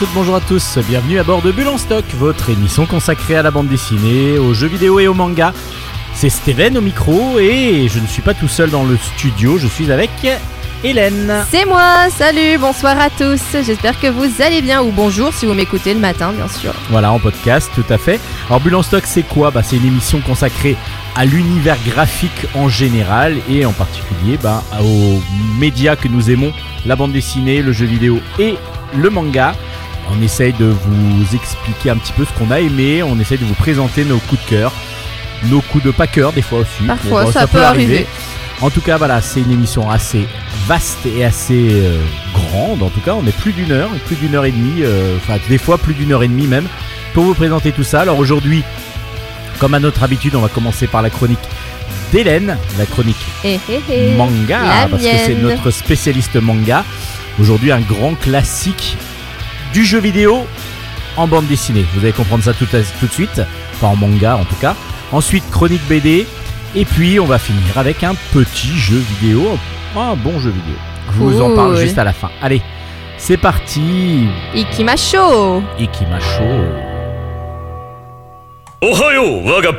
Bonjour à toutes, bonjour à tous, bienvenue à bord de Bulle en Stock, votre émission consacrée à la bande dessinée, aux jeux vidéo et au manga. C'est Steven au micro et je ne suis pas tout seul dans le studio, je suis avec Hélène. C'est moi, salut, bonsoir à tous, j'espère que vous allez bien ou bonjour si vous m'écoutez le matin bien sûr. Voilà, en podcast, tout à fait. Alors Bulle en Stock, c'est quoi? Bah, C'est une émission consacrée à l'univers graphique en général et en particulier bah, aux médias que nous aimons, la bande dessinée, le jeu vidéo et le manga. On essaye de vous expliquer un petit peu ce qu'on a aimé, on essaye de vous présenter nos coups de cœur, nos coups de pas cœur des fois aussi. Parfois, Bon, ça, peut arriver. En tout cas, voilà, c'est une émission assez vaste et assez euh, grande. En tout cas, on est plus d'une heure, plus d'une heure et demie, euh, enfin des fois plus d'une heure et demie même, pour vous présenter tout ça. Alors aujourd'hui, comme à notre habitude, on va commencer par la chronique d'Hélène, la chronique Eh, eh, eh. manga, La parce que c'est notre spécialiste manga. Aujourd'hui, un grand classique du jeu vidéo en bande dessinée. Vous allez comprendre ça tout, de suite, pas en manga en tout cas. Ensuite, chronique BD. Et puis, on va finir avec un petit jeu vidéo, un bon jeu vidéo. Je vous en parle juste à la fin. Allez, c'est parti Ikimasho Ikimasho Ohayo, waga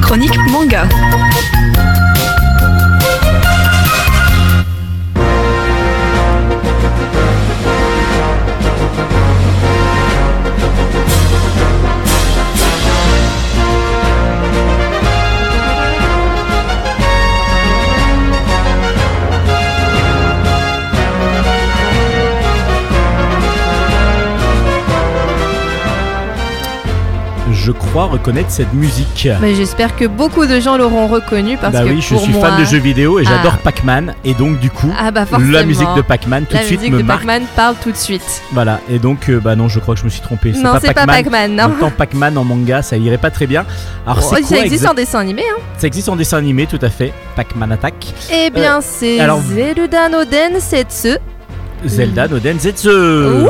Chronique manga Je crois reconnaître cette musique. Mais j'espère que beaucoup de gens l'auront reconnu parce bah que oui, je pour suis moi... fan de jeux vidéo et Ah. j'adore Pac-Man. Et donc, du coup, Ah bah la musique de Pac-Man tout La de suite musique me de marque. Pac-Man parle tout de suite. Voilà, et donc, euh, bah non, je crois que je me suis trompé. non, c'est pas Pac-Man, non. temps, Pac-Man en manga, ça irait pas très bien. Alors, Oh, c'est ça existe en dessin animé, hein. Ça existe en dessin animé, tout à fait. Pac-Man Attack. Eh bien, c'est alors- Zelda no Densetsu, Zelda no Densetsu. Wouh,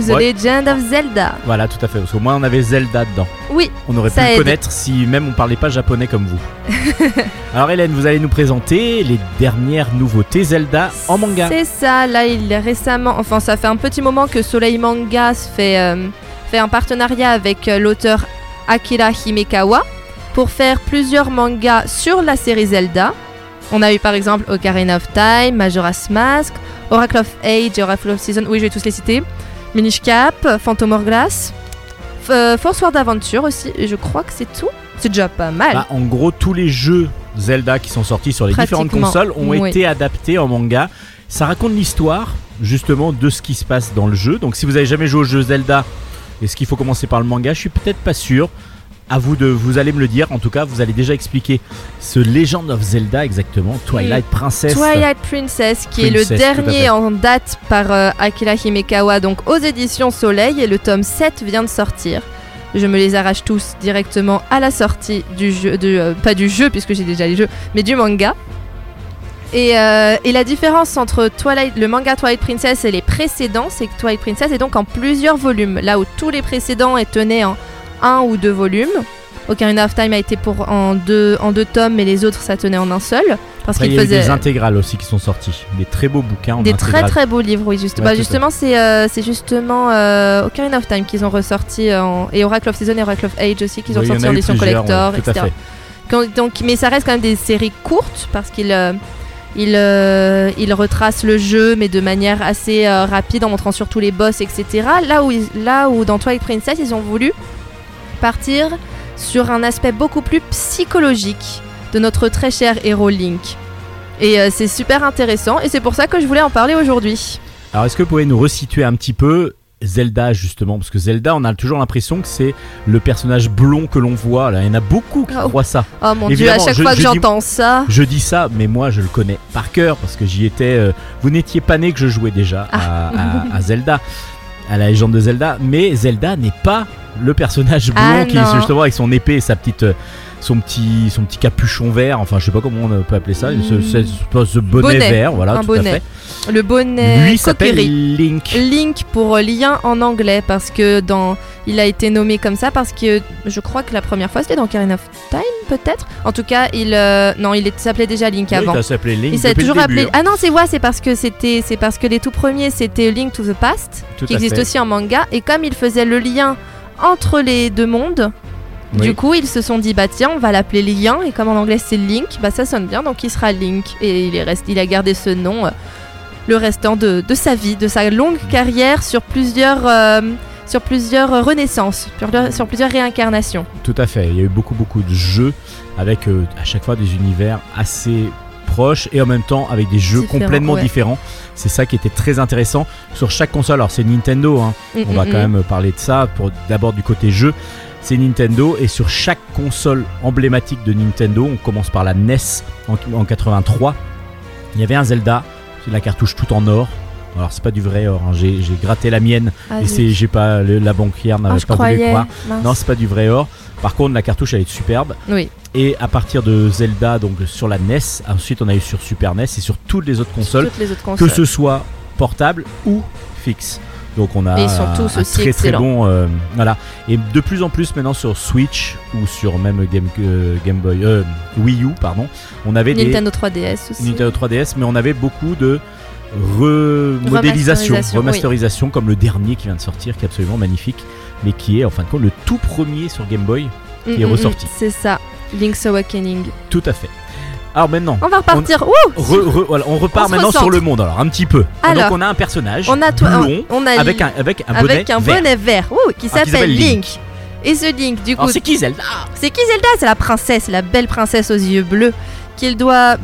The Ouais. Legend of Zelda. Voilà, tout à fait. Parce qu'au moins, on avait Zelda dedans. Oui, On aurait pu le connaître si même on parlait pas japonais comme vous. Alors, Hélène, vous allez nous présenter les dernières nouveautés Zelda en manga. C'est ça, là il est récemment, enfin ça fait un petit moment que Soleil Manga se fait, euh, fait un partenariat avec euh, l'auteur Akira Himekawa pour faire plusieurs mangas sur la série Zelda. On a eu par exemple Ocarina of Time, Majora's Mask, Oracle of Age, Oracle of Season, oui je vais tous les citer, Minish Cap, Phantom Hourglass, euh, Force World Adventure aussi, et je crois que c'est tout. C'est déjà pas mal. Bah, en gros, tous les jeux Zelda qui sont sortis sur les différentes consoles ont oui. été adaptés en manga. Ça raconte l'histoire justement de ce qui se passe dans le jeu. Donc si vous avez jamais joué au jeu Zelda, est-ce qu'il faut commencer par le manga? Je suis peut-être pas sûr. À vous de, vous allez me le dire. En tout cas, vous allez déjà expliquer ce Legend of Zelda exactement, Twilight Princess. Twilight Princess, qui est le dernier en date par euh, Akira Himekawa, donc aux éditions Soleil, et le tome 7 vient de sortir. Je me les arrache tous directement à la sortie du jeu, de, euh, pas du jeu puisque j'ai déjà les jeux, mais du manga. Et, euh, et la différence entre Twilight, le manga Twilight Princess et les précédents, c'est que Twilight Princess est donc en plusieurs volumes, là où tous les précédents tenaient en un ou deux volumes. Ocarina of Time a été pour en deux, en deux tomes, mais les autres ça tenait en un seul. Parce il qu'il y a eu faisait des intégrales aussi qui sont sortis. Des très beaux bouquins en des très intégrale. très beaux livres, oui, juste. Ouais, bah, justement, c'est euh, justement euh, Ocarina of Time qu'ils ont ressorti, en... et Oracle of Season et Oracle of Age aussi, qu'ils ont Oui, il en en édition collector, ouais, etc. Quand- donc, mais ça reste quand même des séries courtes parce qu'ils euh, ils, euh, ils retracent le jeu, mais de manière assez euh, rapide en montrant surtout les boss, etc. Là où, là où dans Twilight Princess, ils ont voulu partir sur un aspect beaucoup plus psychologique de notre très cher héros Link. Et euh, c'est super intéressant, et c'est pour ça que je voulais en parler aujourd'hui. Alors, est-ce que vous pouvez nous resituer un petit peu Zelda, justement? Parce que Zelda, on a toujours l'impression que c'est le personnage blond que l'on voit. Là. Il y en a beaucoup qui Oh. croient ça. Oh mon dieu, à chaque je- fois que j'entends ça. Je dis ça, mais moi, je le connais par cœur parce que j'y étais. euh, vous n'étiez pas né que je jouais déjà à, Ah. à- à Zelda, à la légende de Zelda. Mais Zelda n'est pas le personnage blond Ah, qui non. justement avec son épée et sa petite, euh, son petit, son petit capuchon vert. Enfin, je sais pas comment on peut appeler ça. Ce, Mm. ce- ce- ce bonnet, Bonnet. vert, voilà, Un tout bonnet. à fait. Le bonnet Lui s'appelle. Link. Link pour euh, lien en anglais parce que dans il a été nommé comme ça parce que je crois que la première fois c'était dans Ocarina of Time peut-être. En tout cas, il euh, non, il s'appelait déjà Link Oui, avant. ça s'appelait Link. Il s'est toujours début, appelé. hein. Ah non, c'est ouais, c'est parce que c'était c'est parce que les tout premiers c'était Link to the Past Tout qui existe fait. aussi en manga et comme il faisait le lien entre les deux mondes, Oui. du coup, ils se sont dit bah tiens, on va l'appeler lien et comme en anglais c'est Link, bah ça sonne bien donc il sera Link et il est resté il a gardé ce nom euh, le restant de, de sa vie, de sa longue carrière sur plusieurs euh, sur plusieurs renaissances, sur, plusieurs réincarnations. Tout à fait. Il y a eu beaucoup, beaucoup de jeux avec euh, à chaque fois des univers assez proches et en même temps avec des jeux complètement ouais. différents. C'est ça qui était très intéressant sur chaque console. Alors c'est Nintendo, hein. Mm, on va mm, quand mm. même parler de ça pour d'abord du côté jeu. C'est Nintendo et sur chaque console emblématique de Nintendo, on commence par la NES en, en 83. Il y avait un Zelda, c'est la cartouche tout en or. Alors c'est pas du vrai or, hein. j'ai gratté la mienne Ah, et c'est j'ai pas le- la banquière Ah, n'avait je pas voulu croire. Mince. Non, c'est pas du vrai or. Par contre, la cartouche elle est superbe. Oui. Et à partir de Zelda, donc sur la NES, ensuite on a eu sur Super NES et sur toutes les autres consoles, Toutes les autres que ce soit portable ou fixe. Donc on a Et un très très bon euh, voilà et de plus en plus maintenant sur Switch ou sur même Game, euh, Game Boy euh, Wii U pardon on avait Nintendo 3DS aussi. Nintendo 3DS mais on avait beaucoup de remodélisation Remasterisation, remasterisation comme le dernier qui vient de sortir qui est absolument magnifique mais qui est en fin de compte le tout premier sur Game Boy Mm, qui est mm, mm, ressorti. C'est ça, Link's Awakening. tout à fait alors maintenant On va repartir. Ouh re- re- voilà, on repart On maintenant sur le monde alors un petit peu Alors, donc on a un personnage on a blond on a avec un avec un bonnet avec un vert. bonnet vert, ouh, qui Ah, s'appelle Link. Link. Et ce Link, du coup, c'est qui Zelda c'est qui Zelda? C'est la princesse, la belle princesse aux yeux bleus, qu'il doit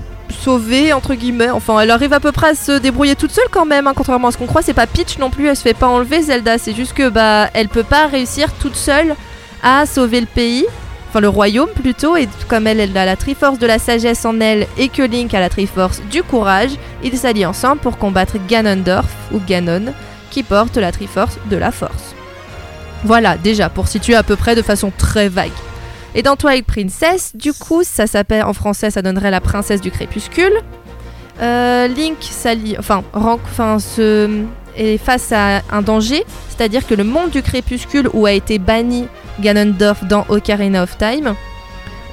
sauver entre guillemets. Enfin, elle arrive à peu près à se débrouiller toute seule quand même, hein, contrairement à ce qu'on croit. C'est pas Peach non plus, elle se fait pas enlever Zelda. C'est juste que bah, elle peut pas réussir toute seule à sauver le pays. Enfin, le royaume plutôt, et comme elle, a la Triforce de la sagesse en elle et que Link a la Triforce du courage, ils s'allient ensemble pour combattre Ganondorf ou Ganon, qui porte la Triforce de la force. Voilà, déjà, pour situer à peu près de façon très vague. Et dans Twilight Princess, du coup, ça s'appelle en français, ça donnerait la princesse du crépuscule. Euh, Link s'allie, enfin, ren- enfin, se, est face à un danger, c'est-à-dire que le monde du crépuscule où a été banni Ganondorf dans Ocarina of Time.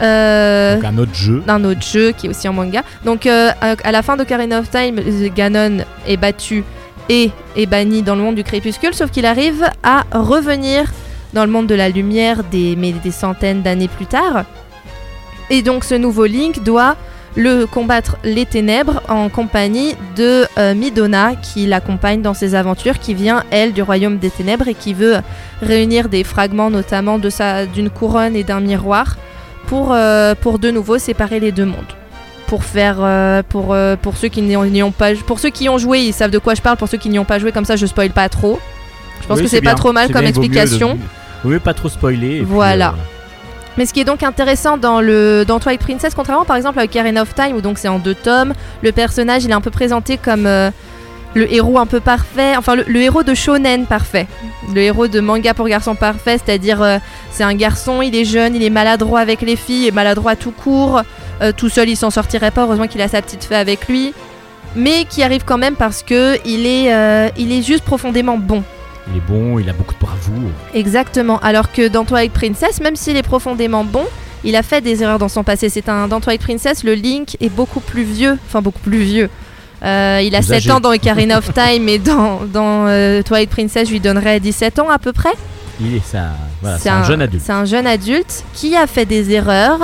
euh, donc un autre jeu d'un autre jeu qui est aussi en manga. Donc euh, à la fin d'Ocarina of Time, Ganon est battu et est banni dans le monde du crépuscule, sauf qu'il arrive à revenir dans le monde de la lumière des, mais des centaines d'années plus tard. Et donc ce nouveau Link doit le combattre les ténèbres en compagnie de euh, Midona qui l'accompagne dans ses aventures, qui vient elle du royaume des ténèbres et qui veut réunir des fragments notamment de sa d'une couronne et d'un miroir pour, euh, pour de nouveau séparer les deux mondes. Pour faire euh, pour, euh, pour ceux qui n'y ont, pas pour ceux qui ont joué, ils savent de quoi je parle. Pour ceux qui n'y ont pas joué, comme ça, je spoil pas trop. Je pense Oui, que c'est pas bien. trop mal comme bien, il vaut mieux de- explication. Vaut mieux pas trop spoiler. et Voilà. Mais ce qui est donc intéressant dans le dans Twilight Princess, contrairement par exemple à Ocarina of Time où donc c'est en deux tomes, le personnage il est un peu présenté comme euh, le héros un peu parfait, enfin le, héros de shonen parfait, le héros de manga pour garçon parfait, c'est-à-dire euh, c'est un garçon, il est jeune, il est maladroit avec les filles, maladroit tout court, euh, tout seul il s'en sortirait pas, heureusement qu'il a sa petite fée avec lui, mais qui arrive quand même parce que il est euh, il est juste profondément bon. Il est bon, il a beaucoup de bravoure. Exactement. Alors que dans Twilight Princess, même s'il est profondément bon, il a fait des erreurs dans son passé. C'est un dans Twilight Princess, le Link est beaucoup plus vieux, enfin beaucoup plus vieux. Euh, il a Plus 7 âgé. ans dans Ocarina of Time et dans, dans euh, Twilight Princess, je lui donnerais 17 ans à peu près. Il est ça, voilà, c'est un, jeune adulte. C'est un jeune adulte qui a fait des erreurs.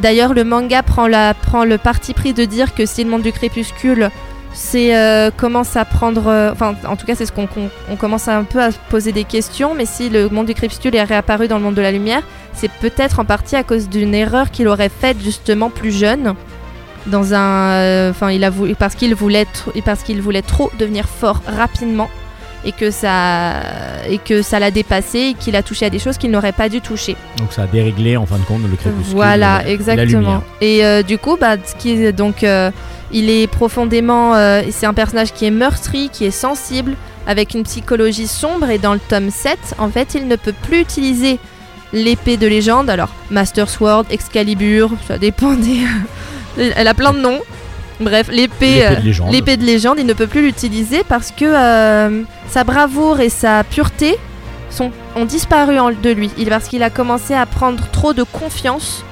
D'ailleurs, le manga prend, la, prend le parti pris de dire que si le monde du crépuscule c'est euh, commence à prendre, euh, enfin en tout cas c'est ce qu'on qu'on- on commence un peu à se poser des questions, mais si le monde du crépuscule est réapparu dans le monde de la lumière, c'est peut-être en partie à cause d'une erreur qu'il aurait faite justement plus jeune, dans un, euh, enfin il a voulu parce qu'il voulait parce qu'il voulait trop devenir fort rapidement et que ça et que ça l'a dépassé et qu'il a touché à des choses qu'il n'aurait pas dû toucher. Donc ça a déréglé en fin de compte le crépuscule. Voilà, la exactement. Et euh, du coup, bah, ce qui est donc, euh, il est profondément, euh, c'est un personnage qui est meurtri, qui est sensible, avec une psychologie sombre et dans le tome 7, en fait, il ne peut plus utiliser l'épée de légende. Alors, Master Sword, Excalibur, ça dépend des... Elle a plein de noms. Bref, l'épée L'épée de euh, légende. l'épée de légende, il ne peut plus l'utiliser parce que euh, sa bravoure et sa pureté sont, ont disparu en- de lui. Il, parce qu'il a commencé à prendre trop de confiance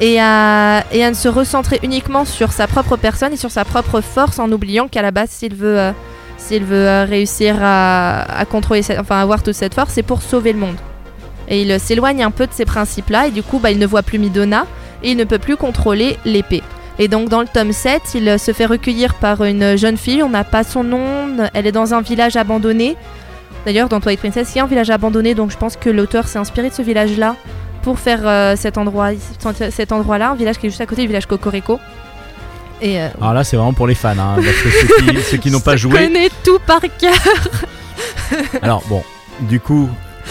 et à, et à ne se recentrer uniquement sur sa propre personne et sur sa propre force en oubliant qu'à la base, s'il veut, euh, s'il veut réussir à, à contrôler, cette- enfin avoir toute cette force, c'est pour sauver le monde. Et il s'éloigne un peu de ces principes-là et du coup, bah, il ne voit plus Midona et il ne peut plus contrôler l'épée. Et donc dans le tome 7, il se fait recueillir par une jeune fille, on n'a pas son nom, elle est dans un village abandonné. D'ailleurs, dans Twilight Princess, il y a un village abandonné, donc je pense que l'auteur s'est inspiré de ce village-là pour faire euh, cet endroit, cet endroit-là, un village qui est juste à côté du village Cocorico. Et euh, Alors là, c'est vraiment pour les fans, hein, parce que ceux qui, ceux qui n'ont pas je joué. connais tout par cœur. Alors bon, du coup,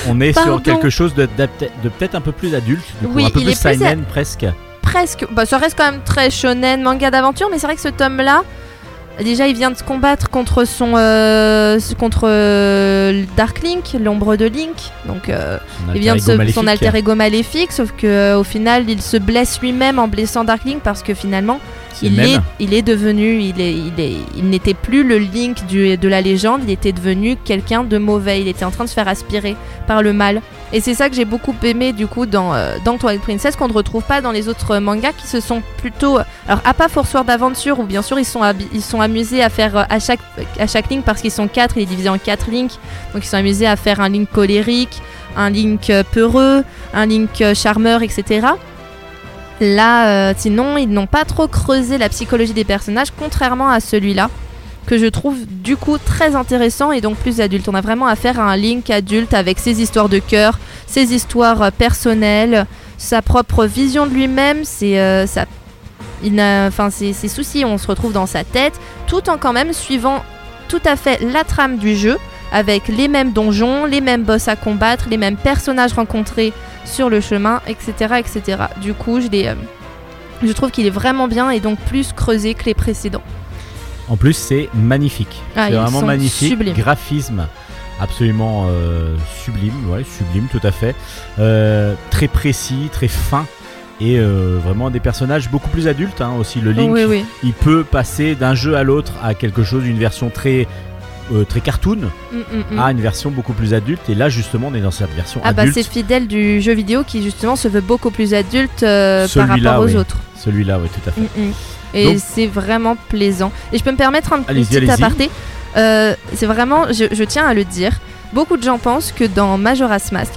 on est Pardon. sur quelque chose de, peut-être un peu plus adulte, du coup, Oui, un peu il plus seinen presque. Presque. Bah, ça reste quand même très shonen, manga d'aventure, mais c'est vrai que ce tome-là, déjà, il vient de se combattre contre son, euh, contre euh, Dark Link, l'ombre de Link. Donc, euh, il vient de alter ego se- son alter ego maléfique, sauf que euh, au final, il se blesse lui-même en blessant Dark Link parce que finalement, il même. est, il est devenu, il est, il est, il n'était plus le Link du, de la légende, il était devenu quelqu'un de mauvais. Il était en train de se faire aspirer par le mal. Et c'est ça que j'ai beaucoup aimé du coup dans, euh, dans Twilight Princess qu'on ne retrouve pas dans les autres mangas qui se sont plutôt, alors à part Force d'aventure où bien sûr ils sont, ils sont amusés à faire euh, à chaque, à chaque Link parce qu'ils sont quatre, il est divisé en quatre Links, donc ils sont amusés à faire un Link colérique, un Link euh, peureux, un Link euh, charmeur, etc. Là, euh, sinon, ils n'ont pas trop creusé la psychologie des personnages, contrairement à celui-là, que je trouve du coup très intéressant et donc plus adulte. On a vraiment affaire à un Link adulte avec ses histoires de cœur, ses histoires euh, personnelles, sa propre vision de lui-même, ses, euh, sa- il n'a- enfin, ses, ses soucis, on se retrouve dans sa tête, tout en quand même suivant tout à fait la trame du jeu, avec les mêmes donjons, les mêmes boss à combattre, les mêmes personnages rencontrés sur le chemin, etc. etc. Du coup, je, euh, je trouve qu'il est vraiment bien et donc plus creusé que les précédents. En plus, c'est magnifique. Ah, c'est vraiment magnifique. sublimes. Graphisme absolument euh, sublime, ouais, sublime, tout à fait. Euh, très précis, très fin. Et euh, vraiment des personnages beaucoup plus adultes hein, aussi. Le Link, oui, oui. il peut passer d'un jeu à l'autre à quelque chose, une version très, euh, très cartoon, Mm, mm, mm. à une version beaucoup plus adulte. Et là, justement, on est dans cette version Ah bah adulte. c'est fidèle du jeu vidéo qui justement se veut beaucoup plus adulte euh, par rapport aux autres. Celui-là, oui, tout à fait. Et c'est vraiment plaisant. Et je peux me permettre un petit aparté. Euh, c'est vraiment, je, je tiens à le dire, beaucoup de gens pensent que dans Majora's Mask,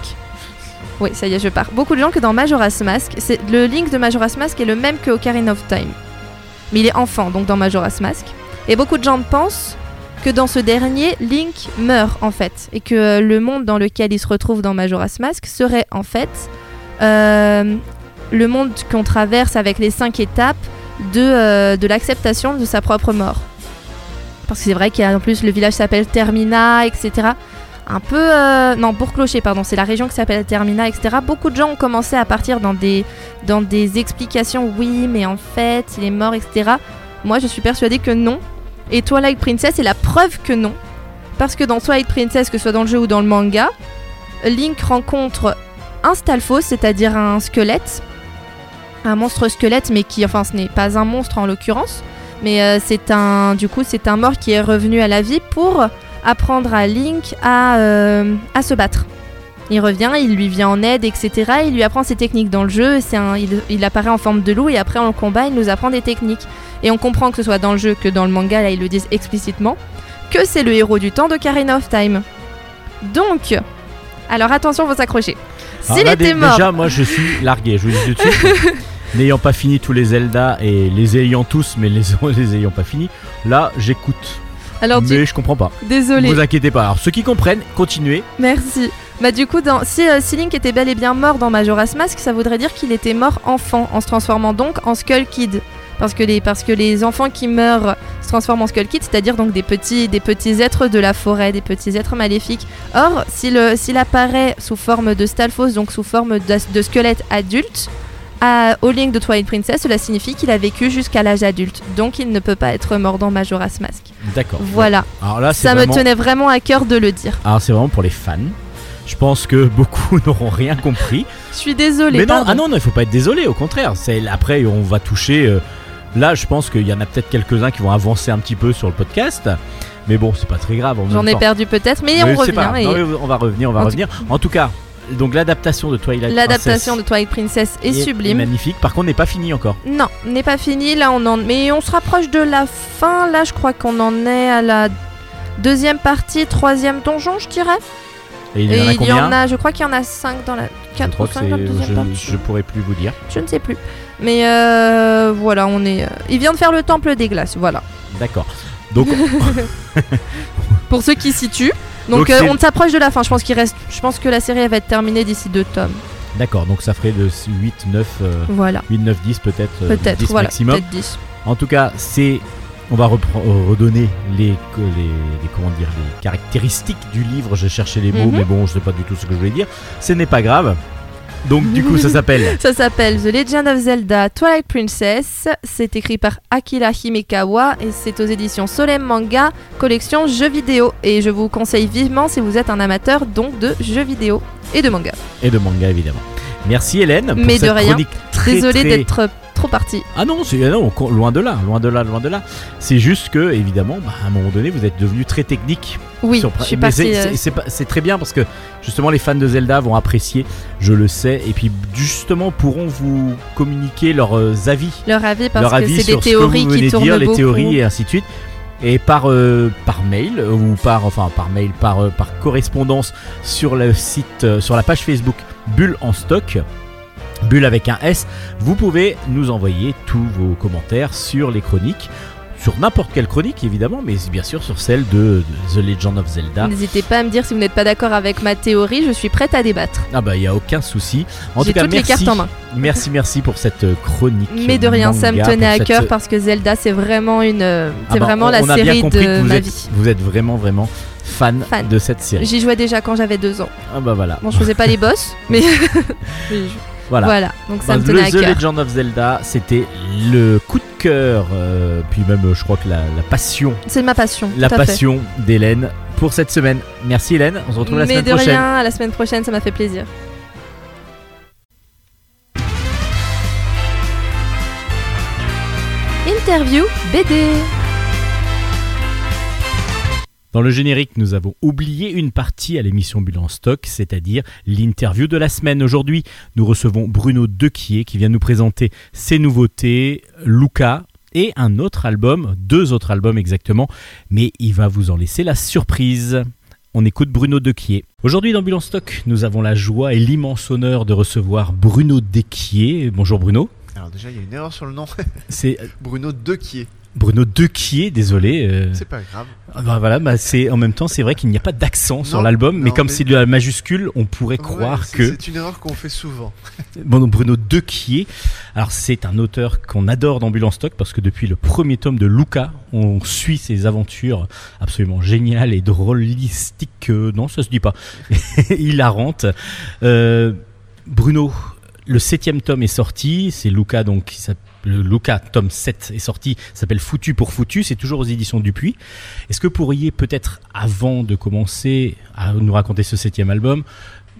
oui ça y est je pars, beaucoup de gens que dans Majora's Mask, c'est le Link de Majora's Mask est le même que Ocarina of Time. Mais il est enfant donc dans Majora's Mask. Et beaucoup de gens pensent que dans ce dernier, Link meurt en fait. Et que euh, le monde dans lequel il se retrouve dans Majora's Mask serait en fait euh, le monde qu'on traverse avec les cinq étapes de, euh, de l'acceptation de sa propre mort. Parce que c'est vrai qu'il y a en plus le village s'appelle Termina, etc. Un peu. non, Bourg-Clocher, pardon, c'est la région qui s'appelle Termina, etc. Beaucoup de gens ont commencé à partir dans des, dans des explications. Oui, mais en fait, il est mort, etc. Moi, je suis persuadée que non. Et Twilight Princess est la preuve que non. Parce que dans Twilight Princess, que ce soit dans le jeu ou dans le manga, Link rencontre un Stalfos, c'est-à-dire un squelette. Un monstre squelette, mais qui, enfin, ce n'est pas un monstre en l'occurrence. Mais euh, c'est un, mort qui est revenu à la vie pour apprendre à Link à, euh, à se battre. Il revient, il lui vient en aide, etc. Il lui apprend ses techniques dans le jeu. Un, il, il apparaît en forme de loup et après, en le combat, il nous apprend des techniques. Et on comprend que ce soit dans le jeu que dans le manga, là, ils le disent explicitement, que c'est le héros du temps d'Ocarina of Time. Donc, alors attention, faut s'accrocher. Alors S'il était mort, Déjà, moi, je suis largué. Je vous dis tout de suite. N'ayant pas fini tous les Zelda et les ayant tous, mais les, les ayant pas fini, là, j'écoute. alors tu- Mais je comprends pas. désolé. Ne vous inquiétez pas. Alors, ceux qui comprennent, continuez. Merci. Bah du coup, dans, si, euh, si Link était bel et bien mort dans Majora's Mask, ça voudrait dire qu'il était mort enfant, en se transformant donc en Skull Kid. Parce que les, parce que les enfants qui meurent se transforment en Skull Kid, c'est-à-dire donc des petits, des petits êtres de la forêt, des petits êtres maléfiques. Or, s'il euh, s'il apparaît sous forme de Stalfos, donc sous forme de, de squelette adulte, à- au link de Twilight Princess, cela signifie qu'il a vécu jusqu'à l'âge adulte. Donc il ne peut pas être mort dans Majora's Mask. D'accord. Voilà, Alors là, ça vraiment... me tenait vraiment à cœur de le dire. Alors c'est vraiment pour les fans. Je pense que beaucoup n'auront rien compris. Je suis désolée. Mais non, pardon. ah non, non, il faut pas être désolé, au contraire. C'est après on va toucher. euh, là, je pense qu'il y en a peut-être quelques-uns qui vont avancer un petit peu sur le podcast. Mais bon, c'est pas très grave. en J'en ai temps. perdu peut-être, mais on revient. pas grave. et Non, mais on va revenir, on va En tout- revenir. En tout cas, donc l'adaptation de Twilight L'adaptation de Princess Twilight Princess est, sublime. magnifique. Par contre, n'est pas fini encore. Non, n'est pas fini. Là, on en, mais on se rapproche de la fin. Là, je crois qu'on en est à la deuxième partie, troisième donjon, je dirais. Et il y en a il y combien en a, je crois qu'il y en a 5 dans la Je 4 crois ou que 5 c'est. dans la deuxième Je, partie. je pourrais plus vous dire. Je ne sais plus. Mais euh, voilà, on est. euh, Il vient de faire le temple des glaces, voilà. D'accord. Donc, Pour ceux qui situent. Donc, Donc euh, on s'approche de la fin. Je pense qu'il reste. Je pense que la série elle va être terminée d'ici deux tomes. d'accord. Donc ça ferait de 8, 9, euh, Voilà. 8, 9, 10 peut-être. euh, Peut-être. 10 Voilà. maximum. Peut-être 10. En tout cas, c'est. On va euh, redonner les, les, les- comment dire, les caractéristiques du livre. J'ai cherché les mots, Mhm. mais bon, je sais pas du tout ce que je voulais dire. Ce n'est pas grave. Donc, du coup, ça s'appelle. Ça s'appelle The Legend of Zelda Twilight Princess. C'est écrit par Akira Himekawa et c'est aux éditions Solem Manga, collection jeux vidéo. Et je vous conseille vivement si vous êtes un amateur donc de jeux vidéo et de manga. Et de manga, évidemment. Merci Hélène pour Mais de rien. très Désolée très- d'être trop. Ah non, c'est ah non, loin de là, loin de là, loin de là. C'est juste que, évidemment, bah, à un moment donné, vous êtes devenu très technique. Oui, sur- je suis c'est- euh, c'est- très bien parce que justement les fans de Zelda vont apprécier, je le sais, et puis justement pourront vous communiquer leurs euh, avis, leur avis parce leur que avis c'est des ce que théories qui tournent dire, les beaucoup. théories et ainsi de suite. Et par, euh, par mail ou par enfin par mail par, euh, par correspondance sur le site euh, sur la page Facebook Bulle en stock Bulle avec un S, vous pouvez nous envoyer tous vos commentaires sur les chroniques, sur n'importe quelle chronique évidemment, mais bien sûr sur celle de, The Legend of Zelda. N'hésitez pas à me dire si vous n'êtes pas d'accord avec ma théorie, je suis prête à débattre. Ah bah il y a aucun souci. En J'ai tout cas, toutes les merci, cartes en main. merci, merci pour cette euh, chronique. Mais de rien, ça me tenait à cette- cœur parce que Zelda, c'est vraiment une, euh, Ah bah, vraiment on- la on série de vous ma êtes, vie. Vous êtes vraiment vraiment fan, Fan. de cette série. J'y jouais déjà quand j'avais deux ans. Ah bah voilà. Bon, je faisais pas les boss, mais Voilà. voilà. Donc ça Bah, me tenait le à The cœur. Legend of Zelda, c'était le coup de cœur, euh, puis même euh, je crois que la, la passion, C'est ma passion. la tout à fait. passion d'Hélène pour cette semaine. Merci Hélène, on se retrouve la Mais semaine de prochaine. rien, à la semaine prochaine, ça m'a fait plaisir. Interview BD. Dans le générique, nous avons oublié une partie à l'émission Bilan Stock, c'est-à-dire l'interview de la semaine. Aujourd'hui, nous recevons Bruno Dequier qui vient nous présenter ses nouveautés, Luca et un autre album, deux autres albums exactement, mais il va vous en laisser la surprise. On écoute Bruno Dequier. Aujourd'hui dans Bilan Stock, nous avons la joie et l'immense honneur de recevoir Bruno Dequier. Bonjour Bruno. Alors déjà, il y a une erreur sur le nom. C'est Bruno Dequier. Bruno Dequier, désolé. euh, C'est pas grave. Ah bah voilà, bah c'est en même temps c'est vrai qu'il n'y a pas d'accent sur l'album, mais non, comme mais- c'est de la majuscule, on pourrait croire Ouais, que C'est une erreur qu'on fait souvent. bon donc Bruno Dequier, alors c'est un auteur qu'on adore en Stock parce que depuis le premier tome de Luca, on suit ses aventures absolument géniales et drôlistiques. euh, non, ça se dit pas, hilarantes. Euh, Bruno, le septième tome est sorti, c'est Luca donc qui s'appelle le Luca tome 7 est sorti, s'appelle Foutu pour Foutu, c'est toujours aux éditions Dupuis. Est-ce que vous pourriez peut-être, avant de commencer à nous raconter ce septième album,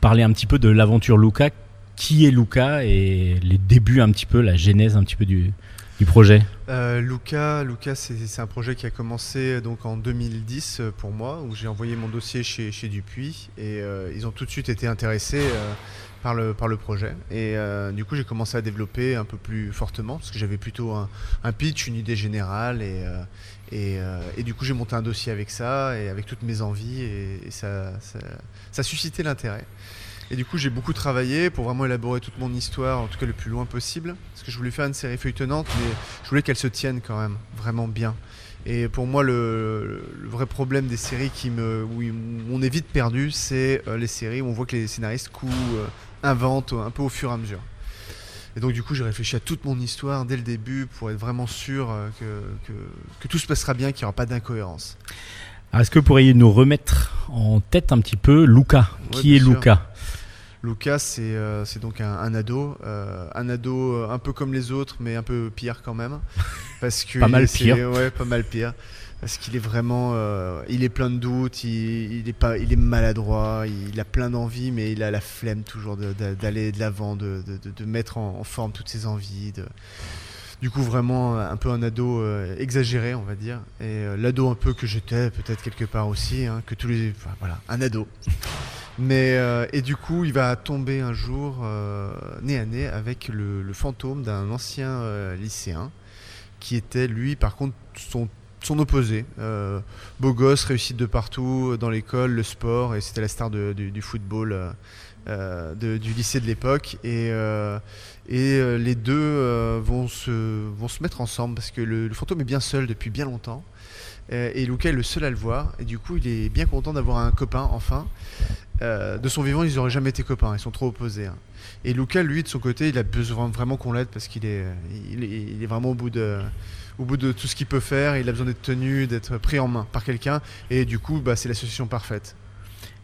parler un petit peu de l'aventure Luca? Qui est Luca et les débuts un petit peu, la genèse un petit peu du, du projet? Euh, Luca, Luca c'est un projet qui a commencé euh, donc en 2010 euh, pour moi, où j'ai envoyé mon dossier chez, chez Dupuis et ils ont tout de suite été intéressés par, le, par le projet. Et euh, du coup, j'ai commencé à développer un peu plus fortement parce que j'avais plutôt un, un pitch, une idée générale et, euh, et, euh, et du coup, j'ai monté un dossier avec ça et avec toutes mes envies et, ça, ça, ça a suscité l'intérêt. Et du coup, j'ai beaucoup travaillé pour vraiment élaborer toute mon histoire, en tout cas le plus loin possible. Parce que je voulais faire une série feuilletonnante, mais je voulais qu'elle se tienne quand même vraiment bien. Et pour moi, le, vrai problème des séries qui me, où on est vite perdu, c'est les séries où on voit que les scénaristes couent, euh, inventent un peu au fur et à mesure. Et donc du coup, j'ai réfléchi à toute mon histoire dès le début pour être vraiment sûr euh, que, que, que tout se passera bien, qu'il n'y aura pas d'incohérence. Est-ce que vous pourriez nous remettre en tête un petit peu Luca? Ouais, Qui est sûr. Luca? Lucas, c'est euh, donc un, un ado, euh, un ado euh, un peu comme les autres, mais un peu pire quand même, parce que Pas mal pire. Ouais, pas mal pire, parce qu'il est vraiment, euh, il est plein de doutes, il, est pas, il est maladroit, il a plein d'envies, mais il a la flemme toujours d'aller de l'avant, de, de, mettre en, forme toutes ses envies. du coup, vraiment un peu un ado euh, exagéré, on va dire, et euh, l'ado un peu que j'étais peut-être quelque part aussi, hein, que tous les, enfin, voilà, un ado. Mais et du coup, il va tomber un jour nez à nez avec le, fantôme d'un ancien lycéen qui était lui, par contre, son son opposé. Euh, beau gosse, réussite de partout, euh, dans l'école, le sport, et c'était la star du, football euh, euh, du lycée de l'époque. Et, les deux vont, se, mettre ensemble parce que le, fantôme est bien seul depuis bien longtemps. Et Luca est le seul à le voir. Et du coup, il est bien content d'avoir un copain, enfin. De son vivant, ils n'auraient jamais été copains, ils sont trop opposés. hein. Et Luca, lui, de son côté, il a besoin vraiment qu'on l'aide parce qu'il est, est vraiment au bout de, au bout de tout ce qu'il peut faire. Il a besoin d'être tenu, d'être pris en main par quelqu'un. Et du coup, bah, c'est l'association parfaite.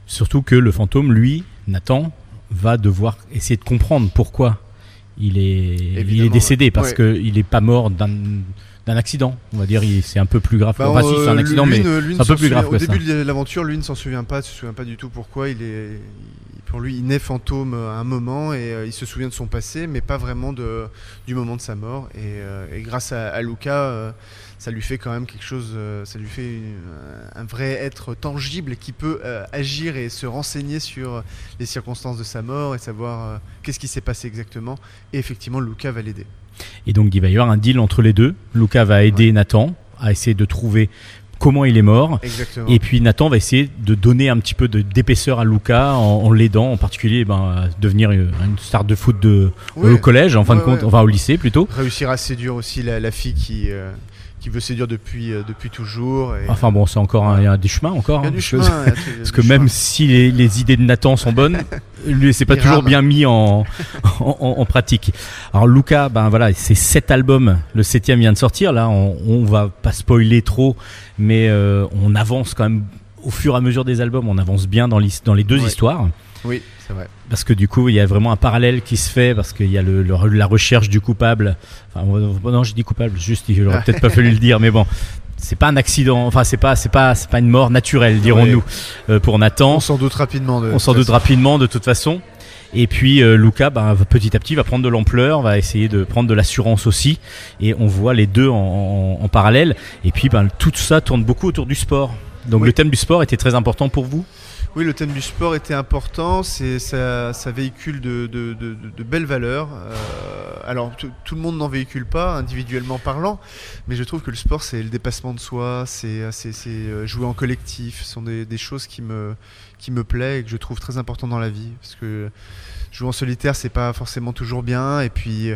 Surtout que le fantôme, lui, Nathan, va devoir essayer de comprendre pourquoi il est, il est décédé. Parce Ouais. qu'il n'est pas mort d'un d'un accident. On va dire, c'est un peu plus grave. Bah, enfin, si, euh, c'est un accident, mais ne- ne c'est un peu plus grave que Au ça. début de l'aventure, lui ne s'en souvient pas, il se souvient pas du tout pourquoi. Il est, pour lui, il naît fantôme à un moment et euh, il se souvient de son passé, mais pas vraiment de, du moment de sa mort. Et, euh, et grâce à, à Luca, euh, ça lui fait quand même quelque chose, euh, ça lui fait une- un vrai être tangible qui peut euh, agir et se renseigner sur les circonstances de sa mort et savoir euh, qu'est-ce qui s'est passé exactement. Et effectivement, Luca va l'aider. Et donc, il va y avoir un deal entre les deux. Luca va aider Nathan à essayer de trouver comment il est mort. Exactement. Et puis Nathan va essayer de donner un petit peu d'épaisseur à Luca en, en l'aidant, en particulier ben, à devenir une star de foot de, Ouais. au collège, en fin de compte, enfin au lycée plutôt. réussir à séduire aussi la, la fille qui, euh, qui veut séduire depuis, euh, depuis toujours. Et... Enfin bon, c'est encore un, il y a des chemins encore. il y a hein, du parce que- chemin. il y a du- Parce du que même chemin. si les, les idées de Nathan sont bonnes, lui c'est pas Il toujours rame. bien mis en, en, en- en pratique. Alors Luca, ben voilà, c'est sept albums, le septième vient de sortir. Là, on, on va pas spoiler trop, mais euh, on avance quand même au fur et à mesure des albums, on avance bien dans, dans les deux Ouais. histoires. Oui, c'est vrai. Parce que du coup, il y a vraiment un parallèle qui se fait, parce qu'il y a le, le- la recherche du coupable. Enfin, non, je dis coupable, juste, j'aurais peut-être pas fallu le dire, mais bon. C'est pas un accident, enfin c'est pas c'est pas c'est pas une mort naturelle dirons-nous euh, pour Nathan. On s'en doute rapidement. De, On s'en doute rapidement de toute façon. Et puis euh, Luca, ben, petit à petit, va prendre de l'ampleur, va essayer de prendre de l'assurance aussi. Et on voit les deux en, en- en parallèle. Et puis ben, tout ça tourne beaucoup autour du sport. Donc Oui. le thème du sport était très important pour vous? Oui, le thème du sport était important. C'est ça, véhicule de, belles valeurs. Euh, alors tout- le monde n'en véhicule pas individuellement parlant, mais je trouve que le sport c'est le dépassement de soi, c'est c'est, euh, jouer en collectif. Ce sont des, choses qui me qui me plaît et que je trouve très important dans la vie parce que jouer en solitaire c'est pas forcément toujours bien. Et puis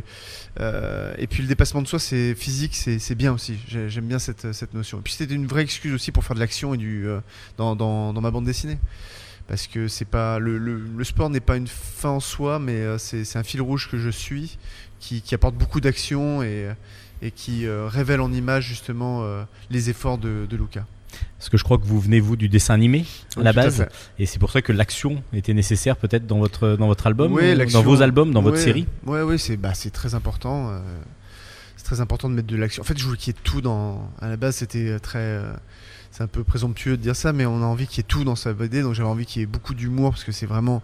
euh, et puis le dépassement de soi c'est physique c'est bien aussi. J'ai- j'aime bien cette, cette notion. Et puis c'était une vraie excuse aussi pour faire de l'action et du euh, dans, dans, dans ma bande dessinée. Parce que c'est pas le, le, sport n'est pas une fin en soi mais euh, c'est un fil rouge que je suis qui, qui apporte beaucoup d'action et, et qui révèle en image justement les efforts de, de Luca Parce que je crois que vous venez vous du dessin animé à la à base, et c'est pour ça que l'action était nécessaire peut-être dans votre dans votre album, ou dans vos albums, dans votre série. Ouais, ouais, c'est bah, très important. euh, c'est très important de mettre de l'action. En fait, je voulais qu'il y ait tout dans. À la base, c'était euh, très. euh, c'est un peu présomptueux de dire ça, mais on a envie qu'il y ait tout dans sa BD. Donc j'avais envie qu'il y ait beaucoup d'humour parce que c'est vraiment,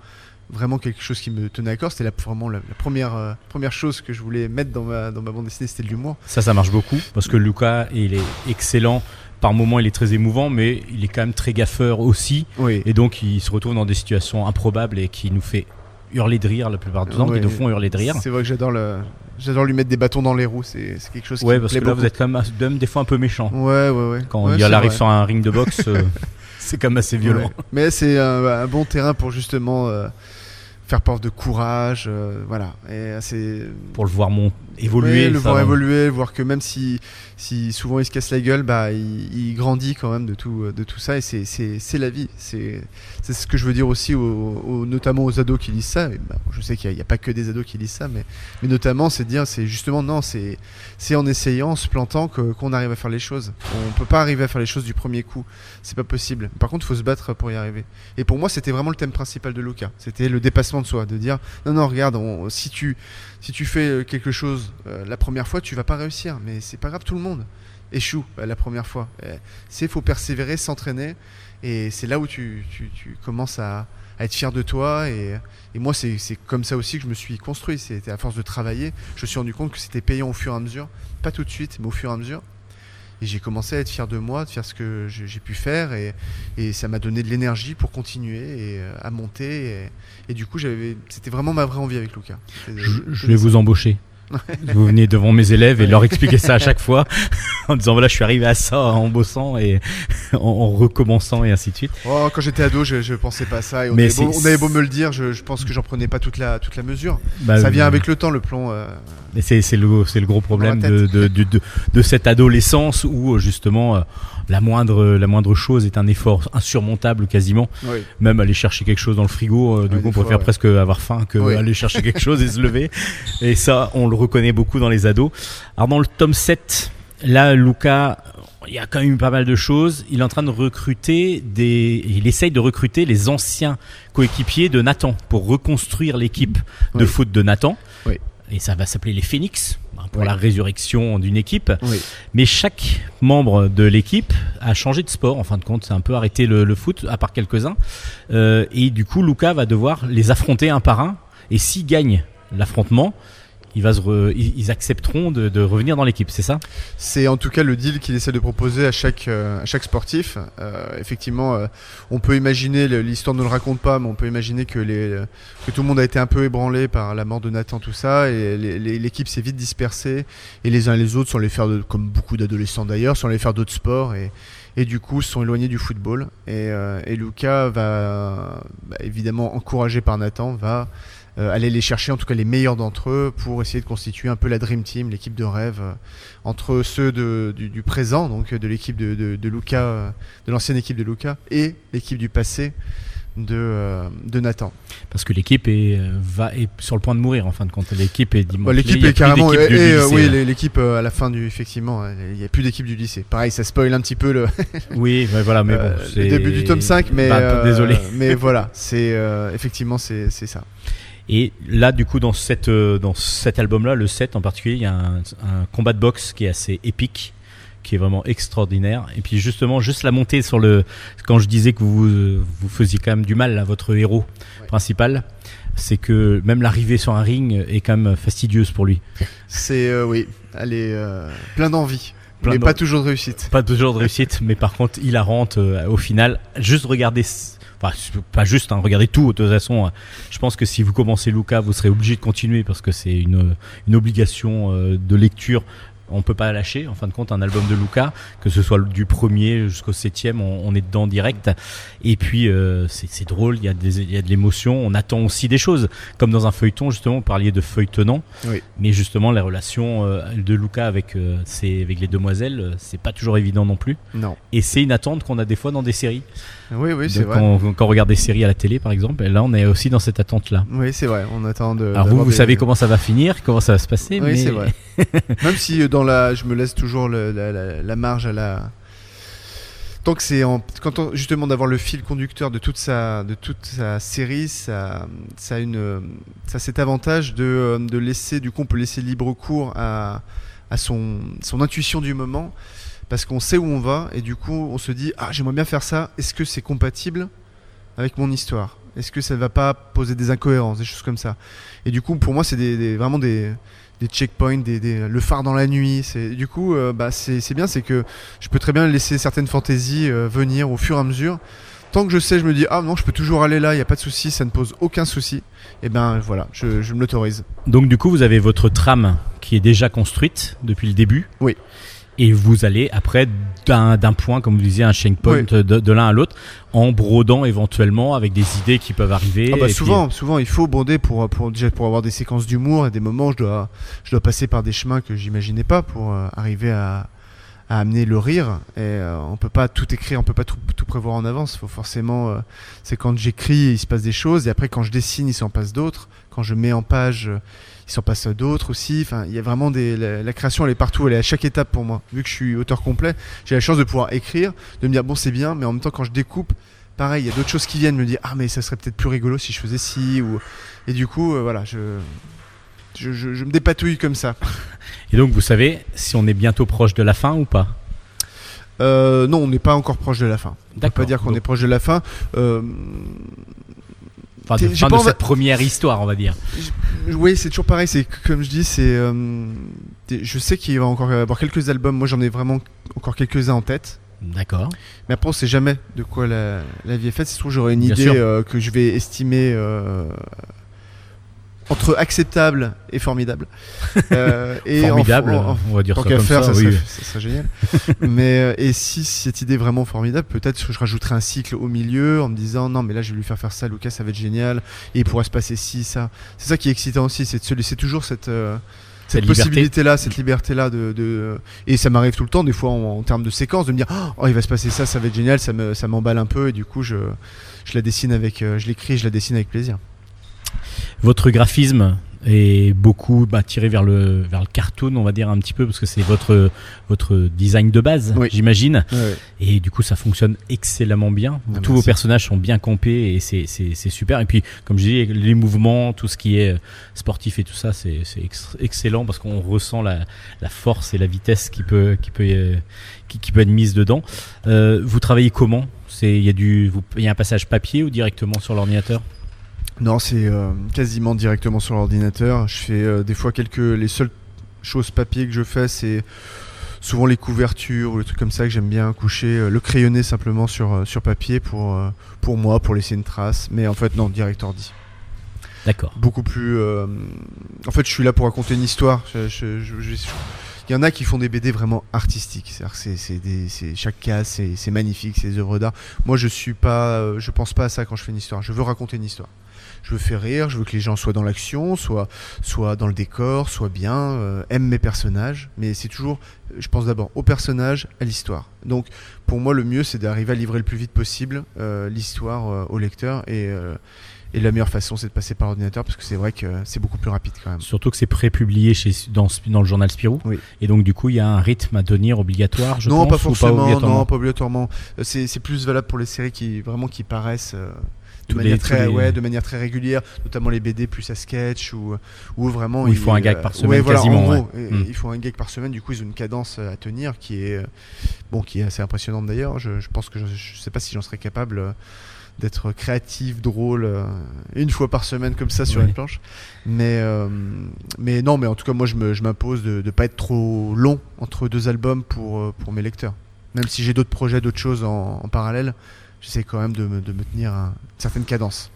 vraiment quelque chose qui me tenait à cœur. C'était la, vraiment la, la première, euh, première chose que je voulais mettre dans ma, dans ma bande dessinée, c'était de l'humour. Ça, ça marche beaucoup parce que Luca, il est excellent. Par moments, il est très émouvant, mais il est quand même très gaffeur aussi. Oui. Et donc, il se retrouve dans des situations improbables et qui nous fait hurler de rire la plupart du temps, qui nous font hurler de rire. C'est vrai que j'adore le, j'adore lui mettre des bâtons dans les roues. C'est quelque chose qui Ouais, me parce plaît que là, beaucoup. vous êtes quand même, même des fois un peu méchant. Ouais, ouais, ouais. Quand Ouais, il arrive vrai. sur un ring de boxe, euh, c'est quand même assez violent. Ouais. Mais c'est un, un bon terrain pour justement euh, faire preuve de courage, euh, voilà. Et c'est Pour le voir mon... évoluer. Le voir évoluer, voir que même si, si souvent il se casse la gueule, bah il, il grandit quand même de tout, de tout ça. Et c'est- c'est c'est la vie. C'est c'est ce que je veux dire aussi, aux, aux- notamment aux ados qui lisent ça. Et bah, je sais qu'il n'y a, pas que des ados qui lisent ça, mais, mais notamment c'est de dire, c'est justement non, c'est c'est en essayant, en se plantant que- qu'on arrive à faire les choses. On peut pas arriver à faire les choses du premier coup. C'est pas possible. Par contre, il faut se battre pour y arriver. Et pour moi, c'était vraiment le thème principal de Luca. C'était le dépassement de soi, de dire non non regarde, on- si tu si tu fais euh, quelque chose euh, la première fois, tu vas pas réussir, mais c'est pas grave, tout le monde échoue euh, la première fois. Euh, C'est faut persévérer, s'entraîner, et c'est là où tu, tu, tu commences à, à être fier de toi. Et, et moi, c'est comme ça aussi que je me suis construit. C'était à force de travailler, je me suis rendu compte que c'était payant au fur et à mesure, pas tout de suite, mais au fur et à mesure. Et j'ai commencé à être fier de moi, de faire ce que j'ai pu faire, et, et ça m'a donné de l'énergie pour continuer et à monter. Et, et du coup, c'était vraiment ma vraie envie avec Lucas. Je, vais vous embaucher. vous venez devant mes élèves et leur expliquer ça à chaque fois en disant voilà je suis arrivé à ça en bossant et en, en recommençant et ainsi de suite. Oh, quand j'étais ado, je, je pensais pas à ça. Et on, Mais avait beau, c'est- on avait beau me le dire, je, je pense que j'en prenais pas toute la, toute la mesure. Bah, ça vient euh, avec le temps, le plomb. euh, c'est le, le gros problème de, de, de, de cette adolescence où euh, justement euh, la moindre, la moindre chose est un effort insurmontable quasiment. oui. Même aller chercher quelque chose dans le frigo, euh, du coup on préfère ouais. presque avoir faim que Oui. aller chercher quelque chose et se lever. Et ça, on le reconnaît beaucoup dans les ados. Alors dans le tome 7, là Luca, il y a quand même pas mal de choses. Il est en train de recruter des... Il essaye de recruter les anciens coéquipiers de Nathan pour reconstruire l'équipe de foot de Nathan. Et ça va s'appeler les Phoenix pour Oui. la résurrection d'une équipe. Oui. Mais chaque membre de l'équipe a changé de sport. En fin de compte, c'est un peu arrêté le, le foot, à part quelques-uns. Euh, et du coup, Luca va devoir les affronter un par un. Et s'il gagne l'affrontement, ils, accepteront de, revenir dans l'équipe, c'est ça? C'est en tout cas le deal qu'il essaie de proposer à chaque, euh, sportif. Euh, effectivement, euh, on peut imaginer, l'histoire ne le raconte pas, mais on peut imaginer que, tout le monde a été un peu ébranlé par la mort de Nathan, tout ça, et l'équipe s'est vite dispersée, et les uns et les autres sont les faire, comme beaucoup d'adolescents d'ailleurs, sont les faire d'autres sports, et, du coup sont éloignés du football. Et, euh, Lucas va, bah, évidemment encouragé par Nathan, va aller les chercher, en tout cas les meilleurs d'entre eux, pour essayer de constituer un peu la Dream Team, l'équipe de rêve, euh, entre ceux de- du, du présent, donc de l'équipe de, de, de Luca, euh, de l'ancienne équipe de Luca, et l'équipe du passé de, euh, de Nathan. Parce que l'équipe est, euh, va, est sur le point de mourir en fin de compte. L'équipe est Bah, dimanche. l'équipe est carrément, et, du et, euh, lycée, oui, les- l'équipe euh, à la fin du, effectivement, euh, il n'y a plus d'équipe du lycée. Pareil, ça spoil un petit peu le, Oui, voilà, mais bon, euh, le début du tome 5, mais Bah, euh, désolé. mais voilà, c'est euh, effectivement c'est ça. Et là, du coup, dans, cette, euh, dans cet album-là, le 7 en particulier, il y a un, un combat de boxe qui est assez épique, qui est vraiment extraordinaire. Et puis justement, juste la montée sur le... Quand je disais que vous, euh, vous faisiez quand même du mal à votre héros Ouais. principal, c'est que même l'arrivée sur un ring est quand même fastidieuse pour lui. C'est euh, oui, elle est euh, plein d'envie, mais pas toujours de réussite. Pas toujours de réussite, mais par contre, hilarante euh, au final. Juste regarder, pas juste, hein, regardez tout. De toute façon, euh, je pense que si vous commencez Luca, vous serez obligé de continuer parce que c'est une, une obligation euh, de lecture. On peut pas la lâcher. En fin de compte, un album de Luca, que ce soit du premier jusqu'au septième, on, on est dedans direct. Et puis, euh, c'est drôle. Il y a des, il y a de l'émotion. On attend aussi des choses, comme dans un feuilleton. Justement, vous parliez de feuilletonnant. Oui. Mais justement, les relations euh, de Luca avec, euh, ses- avec les demoiselles, c'est pas toujours évident non plus. Non. Et c'est une attente qu'on a des fois dans des séries. Oui, oui, c'est vrai. Quand, quand on regarde des séries à la télé, par exemple, et là, on est aussi dans cette attente-là. Oui, c'est vrai. On attend de. Alors vous, vous des- savez comment ça va finir, comment ça va se passer, Oui, mais c'est vrai. Même si je me laisse toujours la, marge à la. Tant que c'est justement d'avoir le fil conducteur de toute sa, série, ça, a cet avantage de, euh, de laisser, du coup, on peut laisser libre cours à, son, intuition du moment, parce qu'on sait où on va et du coup, on se dit, ah, j'aimerais bien faire ça. Est-ce que c'est compatible avec mon histoire? Est-ce que ça ne va pas poser des incohérences, des choses comme ça? Et du coup, pour moi, c'est vraiment des des checkpoints, des, des- le phare dans la nuit. C'est du coup, euh, bah, c'est bien, c'est que je peux très bien laisser certaines fantaisies euh, venir au fur et à mesure. Tant que je sais, je me dis ah non, je peux toujours aller là, il y a pas de souci, ça ne pose aucun souci. Et ben voilà, je, je me l'autorise. donc du coup, vous avez votre trame qui est déjà construite depuis le début. Oui. Et vous allez après d'un point, comme vous disiez, un checkpoint Oui. de, de l'un à l'autre, en brodant éventuellement avec des idées qui peuvent arriver. Ah bah et puis- souvent, souvent, il faut bonder pour, pour déjà pour avoir des séquences d'humour et des moments où je dois, je dois passer par des chemins que j'imaginais pas pour euh, arriver à, à amener le rire. Et euh, on peut pas tout écrire, on peut pas tout, tout prévoir en avance. Faut forcément, euh, c'est quand j'écris, il se passe des choses, et après quand je dessine, il s'en passe d'autres. Quand je mets en page, il s'en passe d'autres aussi. Enfin, il y a vraiment des, la, la création, elle est partout, elle est à chaque étape pour moi. Vu que je suis auteur complet, j'ai la chance de pouvoir écrire, de me dire bon c'est bien, mais en même temps quand je découpe, pareil, il y a d'autres choses qui viennent me dire ah mais ça serait peut-être plus rigolo si je faisais ci ou et du coup euh, voilà je je, je- je me dépatouille comme ça. Et donc, vous savez si on est bientôt proche de la fin ou pas? Euh, non, on n'est pas encore proche de la fin. On peut D'accord. pas dire qu'on est proche de la fin. Euh, Enfin, de, fin pas de cette première histoire, on va dire. Oui, c'est toujours pareil. C'est comme je dis, c'est. euh, je sais qu'il va encore y avoir quelques albums. Moi, j'en ai vraiment encore quelques-uns en tête. D'accord. Mais après, on sait jamais de quoi la, la vie est faite. Se trouve, j'aurai une Bien idée euh, que je vais estimer euh, entre acceptable et formidable. Euh, et Formidable, en- en- on va dire Tant ça comme faire, ça. ça, oui. serait, ça serait génial. mais euh, et si cette idée est vraiment formidable, peut-être que je rajouterai un cycle au milieu en me disant non mais là je vais lui faire faire ça, Lucas, ça va être génial et il pourra se passer ci, ça. C'est ça qui est excitant aussi, c'est de se laisser toujours cette euh, Cette possibilité là, cette liberté là de, de- et ça m'arrive tout le temps des fois en, en termes de séquence de me dire oh il va se passer ça, ça va être génial, ça me ça m'emballe un peu et du coup je je la dessine avec je l'écris, je la dessine avec plaisir. Votre graphisme est beaucoup bah, tiré vers le, vers le cartoon, on va dire un petit peu, parce que c'est votre, votre design de base, Oui. j'imagine. Et du coup, ça fonctionne excellemment bien. Ah, Tous vos personnages sont bien campés et c'est- c'est c'est super. Et puis, comme je dis, les mouvements, tout ce qui est euh, sportif et tout ça, c'est c'est ex- excellent parce qu'on ressent la, la force et la vitesse qui peut, qui peut, euh, qui, qui peut être mise dedans. Euh, vous travaillez comment? C'est il y a du, vous- il y a un passage papier ou directement sur l'ordinateur? Non, c'est euh, quasiment directement sur l'ordinateur. Je fais euh, des fois quelques. Les seules choses papier que je fais, c'est souvent les couvertures ou les trucs comme ça que j'aime bien coucher, euh, le crayonner simplement sur, sur papier pour, pour moi, pour laisser une trace. Mais en fait, non, direct ordi. D'accord. Beaucoup plus. euh, En fait, je suis là pour raconter une histoire. Je- je- je- je- Il y en a qui font des BD vraiment artistiques. C'est-à-dire chaque case, c'est, magnifique, c'est des œuvres d'art. Moi, je suis pas, je pense pas à ça quand je fais une histoire. Je veux raconter une histoire. Je veux faire rire, je veux que les gens soient dans l'action, soient, soient dans le décor, soient bien, euh, aiment mes personnages. Mais c'est toujours, je pense d'abord au personnage, à l'histoire. Donc, pour moi, le mieux, c'est d'arriver à livrer le plus vite possible euh, l'histoire euh, au lecteur. Et, euh, et la meilleure façon, c'est de passer par ordinateur parce que c'est vrai que c'est beaucoup plus rapide quand même. Surtout que c'est pré-publié chez, dans, dans le journal Spirou. Oui. Et donc, du coup, il y a un rythme à tenir obligatoire, je non, pense, pas ou forcément. obligatoirement non, pas obligatoirement. Euh, C'est, c'est plus valable pour les séries qui vraiment qui paraissent euh, de manière les- très, les- ouais, de manière très régulière, notamment les BD plus à sketch ou ou vraiment Où il faut un gag par semaine ouais, voilà, quasiment, En ouais. gros, et- Mm. il faut un gag par semaine. Du coup, ils ont une cadence euh, à tenir qui est euh, bon, qui est assez impressionnante d'ailleurs. Je, je pense que je, je sais pas si j'en serais capable. euh, d'être créatif, drôle, euh, une fois par semaine comme ça sur Ouais. une planche. Mais, euh, mais non, mais en tout cas, moi, je me- je m'impose de ne pas être trop long entre deux albums pour, euh, pour mes lecteurs. Même si j'ai d'autres projets, d'autres choses en, en parallèle, j'essaie quand même de me, tenir à une certaine cadence.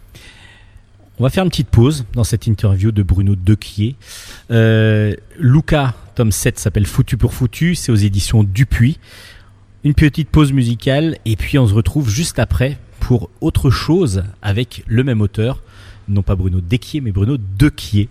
On va faire une petite pause dans cette interview de Bruno Dequier. Euh, Luca, tome 7, s'appelle Foutu pour Foutu. C'est aux éditions Dupuis. Une petite pause musicale et puis on se retrouve juste après pour autre chose avec le même auteur. Non pas Bruno Dequier, mais Bruno Dequier.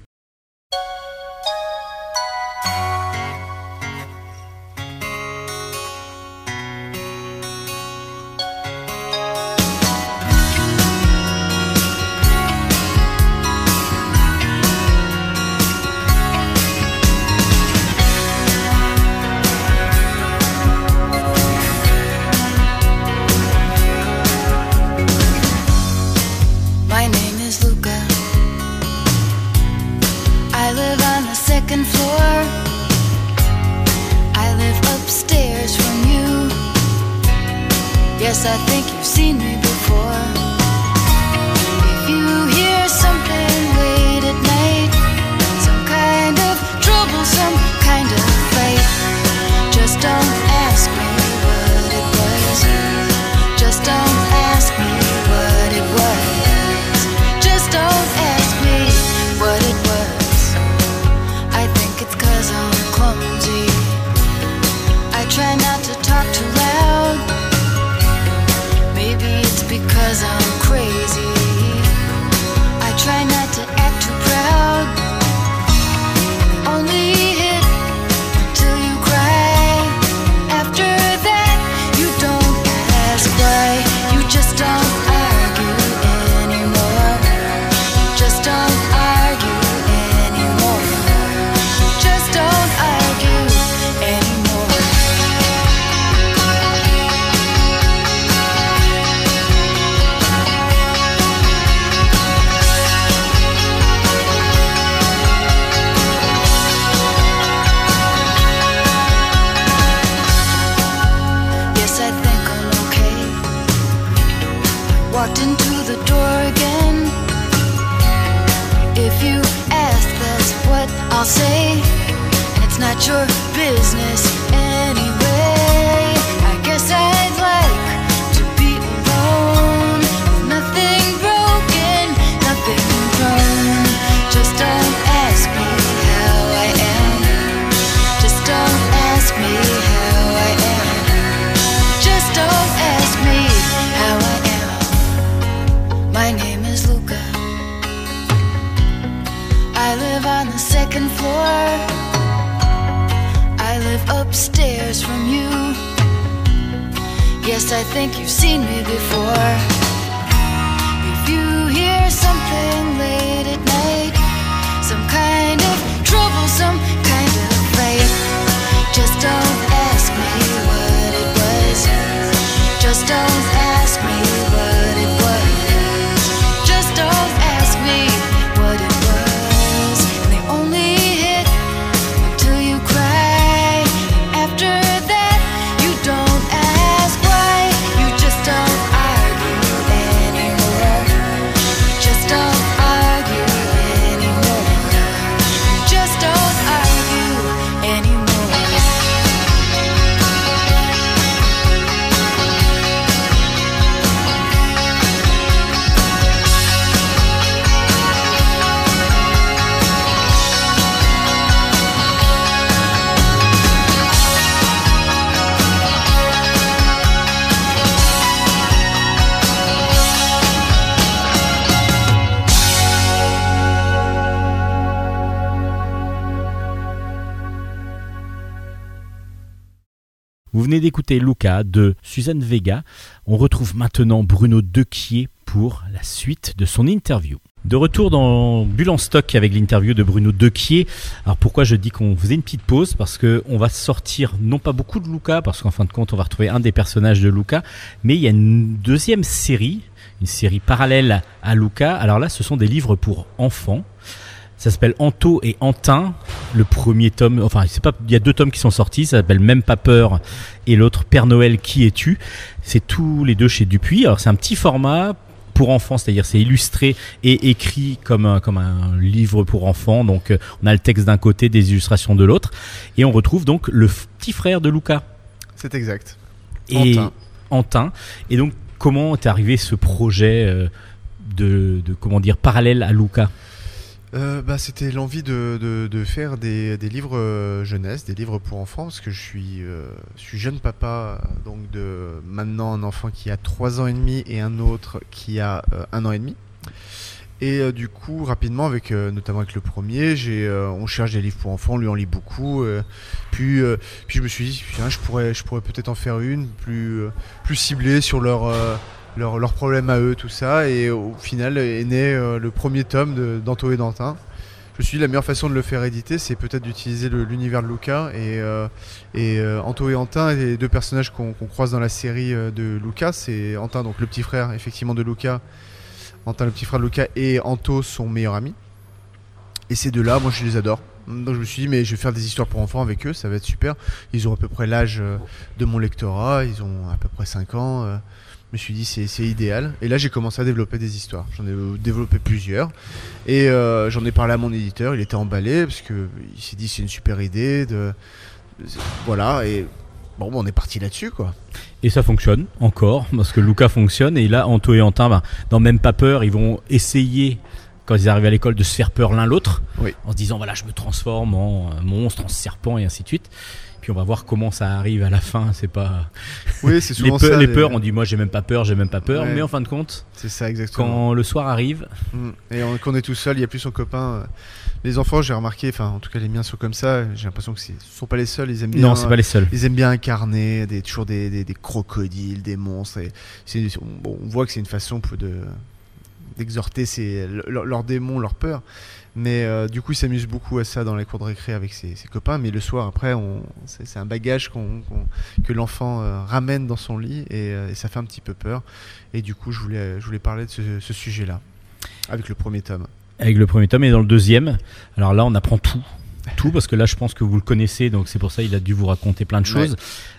Vous venez d'écouter Luca de Suzanne Vega. On retrouve maintenant Bruno Dequier pour la suite de son interview. De retour dans Bulle en stock avec l'interview de Bruno Dequier. Alors pourquoi je dis qu'on faisait une petite pause? Parce que on va sortir non pas beaucoup de Luca, parce qu'en fin de compte on va retrouver un des personnages de Luca, mais il y a une deuxième série, une série parallèle à Luca. Alors là ce sont des livres pour enfants. Ça s'appelle Anto et Antin. Le premier tome, enfin, c'est pas, il y a deux tomes qui sont sortis. Ça s'appelle Même pas peur et l'autre Père Noël qui es-tu? C'est tous les deux chez Dupuis. Alors c'est un petit format pour enfants, c'est-à-dire c'est illustré et écrit comme un, comme un livre pour enfants. Donc euh, on a le texte d'un côté, des illustrations de l'autre, et on retrouve donc le petit frère de Luca. C'est exact. Et Antin. Antin. Et donc comment est arrivé ce projet euh, de, de comment dire parallèle à Luca? Euh, bah, C'était l'envie de, faire des, livres euh, jeunesse, des livres pour enfants, parce que je suis, euh, jeune papa, donc maintenant un enfant qui a 3 ans et demi et un autre qui a euh, un an et demi. Et du coup, rapidement, avec notamment avec le premier, on cherche des livres pour enfants, on lui en lit beaucoup. puis, je me suis dit, je pourrais, peut-être en faire une plus, ciblée sur leur, leurs leurs problèmes à eux, tout ça. Et au final est né euh, le premier tome d'Anto et d'Antin. Je me suis dit la meilleure façon de le faire éditer, c'est peut-être d'utiliser l'univers de Luca. Et, euh, et euh, Anto et Antin, les deux personnages qu'on croise dans la série de Luca, c'est Antin, donc le petit frère effectivement de Luca. Antin, le petit frère de Luca, et Anto, son meilleur ami. Et ces deux-là, moi je les adore. Donc je me suis dit, mais je vais faire des histoires pour enfants avec eux, ça va être super. Ils ont à peu près l'âge de mon lectorat, ils ont à peu près 5 ans. Je me suis dit, c'est idéal. Et là, j'ai commencé à développer des histoires. J'en ai euh, développé plusieurs. Et euh, j'en ai parlé à mon éditeur, il était emballé, parce que il s'est dit, c'est une super idée. De... Voilà, et bon, on est parti là-dessus, quoi. Et ça fonctionne encore, parce que Luca fonctionne. Et là, Anto et Antin, ben, dans Même pas peur, ils vont essayer, quand ils arrivent à l'école, de se faire peur l'un l'autre. Oui. En se disant, voilà, je me transforme en euh, monstre, en serpent, et ainsi de suite. Puis on va voir comment ça arrive à la fin. C'est pas Oui, c'est les, souvent ça. les peurs. On dit, moi, j'ai même pas peur, j'ai même pas peur. Ouais. Mais en fin de compte, C'est ça, exactement. quand le soir arrive, Mm. Et on- quand on est tout seul, il n'y a plus son copain. euh, Les enfants, j'ai remarqué, enfin, en tout cas, les miens sont comme ça. J'ai l'impression que ce sont pas les seuls. Ils aiment bien. non, c'est pas les seuls. Ils aiment bien incarner des, toujours des, des, des crocodiles, des monstres. Et on, voit que c'est une façon pour de d'exhorter leurs démons, leurs peurs. Mais euh, du coup, ils s'amusent beaucoup à ça dans les cours de récré avec ses, ses copains. Mais le soir, après, c'est un bagage que l'enfant euh, ramène dans son lit et, euh, et ça fait un petit peu peur. Et du coup, je voulais, je voulais parler de ce, ce sujet-là avec le premier tome. Avec le premier tome et dans le deuxième, alors là, on apprend tout. Tout parce que là je pense que vous le connaissez donc c'est pour ça il a dû vous raconter plein de Ouais. choses.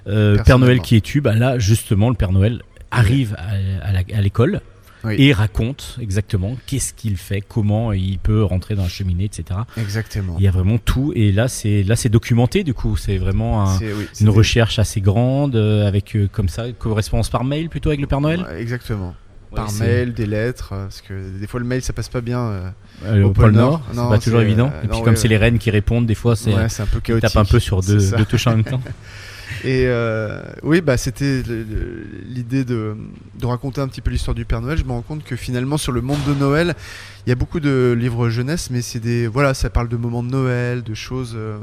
Euh, Père. Noël qui es-tu bah là justement le Père Noël arrive la- à l'école Oui. et raconte exactement qu'est-ce qu'il fait, comment il peut rentrer dans la cheminée, etc. Exactement. Il y a vraiment tout et là c'est là c'est documenté du coup, c'est vraiment un- C'est- oui, une recherche assez grande euh, avec euh, comme ça correspondance par mail plutôt avec le Père Noël? Ouais, exactement. Ouais, Par mail, des lettres, euh, parce que des fois le mail ça passe pas bien. euh, Euh, au au pôle Nord, Nord. c'est pas toujours évident. euh, et puis non, comme ouais, c'est les reines qui répondent, des fois c'est un peu chaotique. tapent un peu sur deux touches en même temps. Et euh, oui, bah, c'était l'idée de, raconter un petit peu l'histoire du Père Noël. Je me rends compte que finalement, sur le monde de Noël, il y a beaucoup de livres jeunesse, mais c'est des voilà, ça parle de moments de Noël, de choses euh,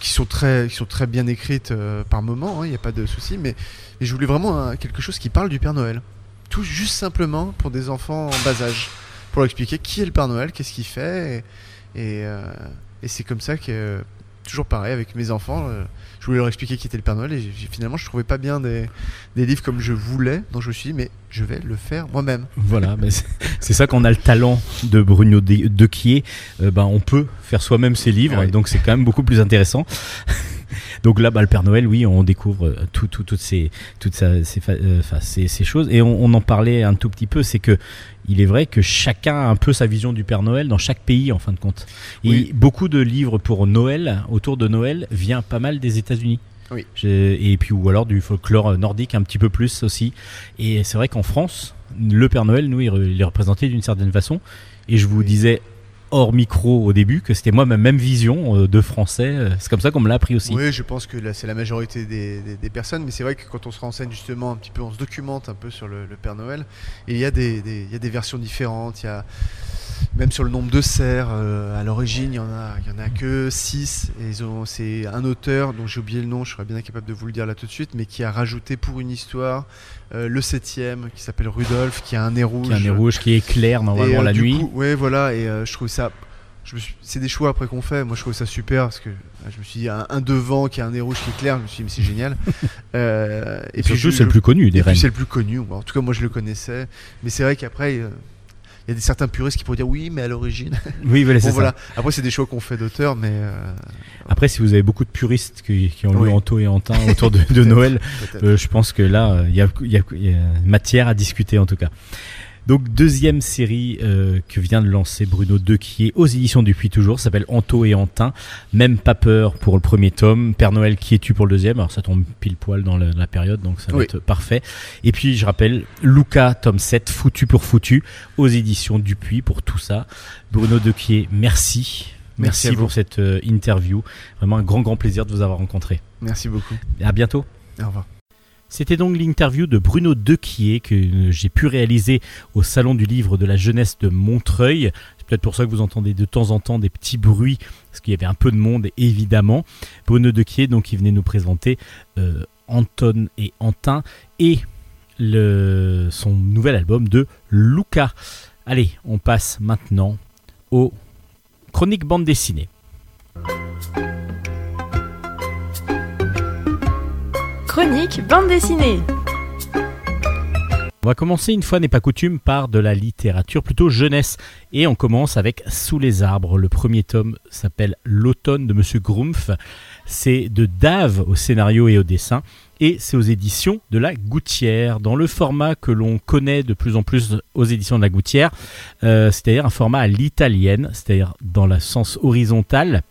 qui sont très, qui sont très bien écrites euh, par moment. hein, Il n'y a pas de souci, mais, je voulais vraiment quelque chose qui parle du Père Noël, tout juste simplement pour des enfants en bas âge, pour leur expliquer qui est le Père Noël, qu'est-ce qu'il fait, et c'est comme ça que toujours pareil avec mes enfants. Je voulais leur expliquer qui était le Père Noël et finalement je trouvais pas bien des, des livres comme je voulais, donc je me suis dit mais je vais le faire moi-même. Voilà, c'est- ça qu'on a le talent de Bruno De- Dequier. Euh, ben, on peut faire soi-même ses livres, et donc c'est quand même beaucoup plus intéressant. donc là, bah, le Père Noël, oui, on découvre euh, tout, tout- toutes ces, toutes ces, euh, ces choses. Et on, on en parlait un tout petit peu, c'est que il est vrai que chacun a un peu sa vision du Père Noël dans chaque pays, en fin de compte. Et Oui. beaucoup de livres pour Noël, autour de Noël, vient pas mal des États-Unis. Oui. Et puis ou alors du folklore nordique un petit peu plus aussi. Et c'est vrai qu'en France, le Père Noël, nous, il, est représenté d'une certaine façon. Et je vous Oui. disais hors micro au début que c'était moi ma même vision euh, de français. Euh, C'est comme ça qu'on me l'a appris aussi. Oui, je pense que c'est la majorité des, personnes, mais c'est vrai que quand on se renseigne justement un petit peu, on se documente un peu sur le, Père Noël, il y, a des, des- il y a des versions différentes, il y a même sur le nombre de cerfs, euh, à l'origine il y en a, il y en a que 6, et ils ont, c'est un auteur dont j'ai oublié le nom, je serais bien incapable de vous le dire là tout de suite, mais qui a rajouté pour une histoire euh, le septième qui s'appelle Rudolf, qui a un nez rouge. Qui a un nez rouge qui éclaire normalement Et, euh, la du nuit. coup, ouais, voilà, et euh, je trouve ça. C'est des choix après qu'on fait. Moi, je trouve ça super parce que je me suis dit, un, un devant qui a un nez rouge qui est clair, je me suis dit, mais c'est génial. Euh, et puis, surtout, c'est le plus connu des et reines. c'est le plus connu. En tout cas, moi, je le connaissais. Mais c'est vrai qu'après, y a des certains puristes qui pourraient dire, oui, mais à l'origine. Oui, voilà, c'est Bon, ça. Après, c'est des choix qu'on fait d'auteur, mais euh, Après, si vous avez beaucoup de puristes qui, qui ont lu. Anto et Antin autour de. Noël. Euh, je pense que là, euh, il y, il il y a matière à discuter en tout cas. Donc deuxième série euh, que vient de lancer Bruno Dequier aux éditions du Puy toujours, s'appelle Anto et Antin. Même pas peur pour le premier tome, Père Noël qui es-tu pour le deuxième? Alors ça tombe pile poil dans la, la période, donc ça va Oui. être parfait. Et puis je rappelle, Luca tome 7, Foutu pour Foutu, aux éditions Dupuis pour tout ça. Bruno Dequier, merci. Merci Merci, pour cette euh, interview. Vraiment un grand grand plaisir de vous avoir rencontré. Merci beaucoup. À bientôt. Au revoir. C'était donc l'interview de Bruno Dequier que j'ai pu réaliser au Salon du Livre de la Jeunesse de Montreuil. C'est peut-être pour ça que vous entendez de temps en temps des petits bruits, parce qu'il y avait un peu de monde évidemment. Bruno Dequier, donc, qui venait nous présenter euh, Anton et Antin et son nouvel album de Luca. Allez, on passe maintenant aux chroniques bande dessinée. Chronique bande dessinée. On va commencer une fois n'est pas coutume par de la littérature plutôt jeunesse et on commence avec Sous les arbres. Le premier tome s'appelle L'automne de Monsieur Grumpf. C'est de Dave au scénario et au dessin et c'est aux éditions de la Gouttière dans le format que l'on connaît de plus en plus aux éditions de la Gouttière, euh, c'est-à-dire un format à l'italienne, c'est-à-dire dans le sens horizontal.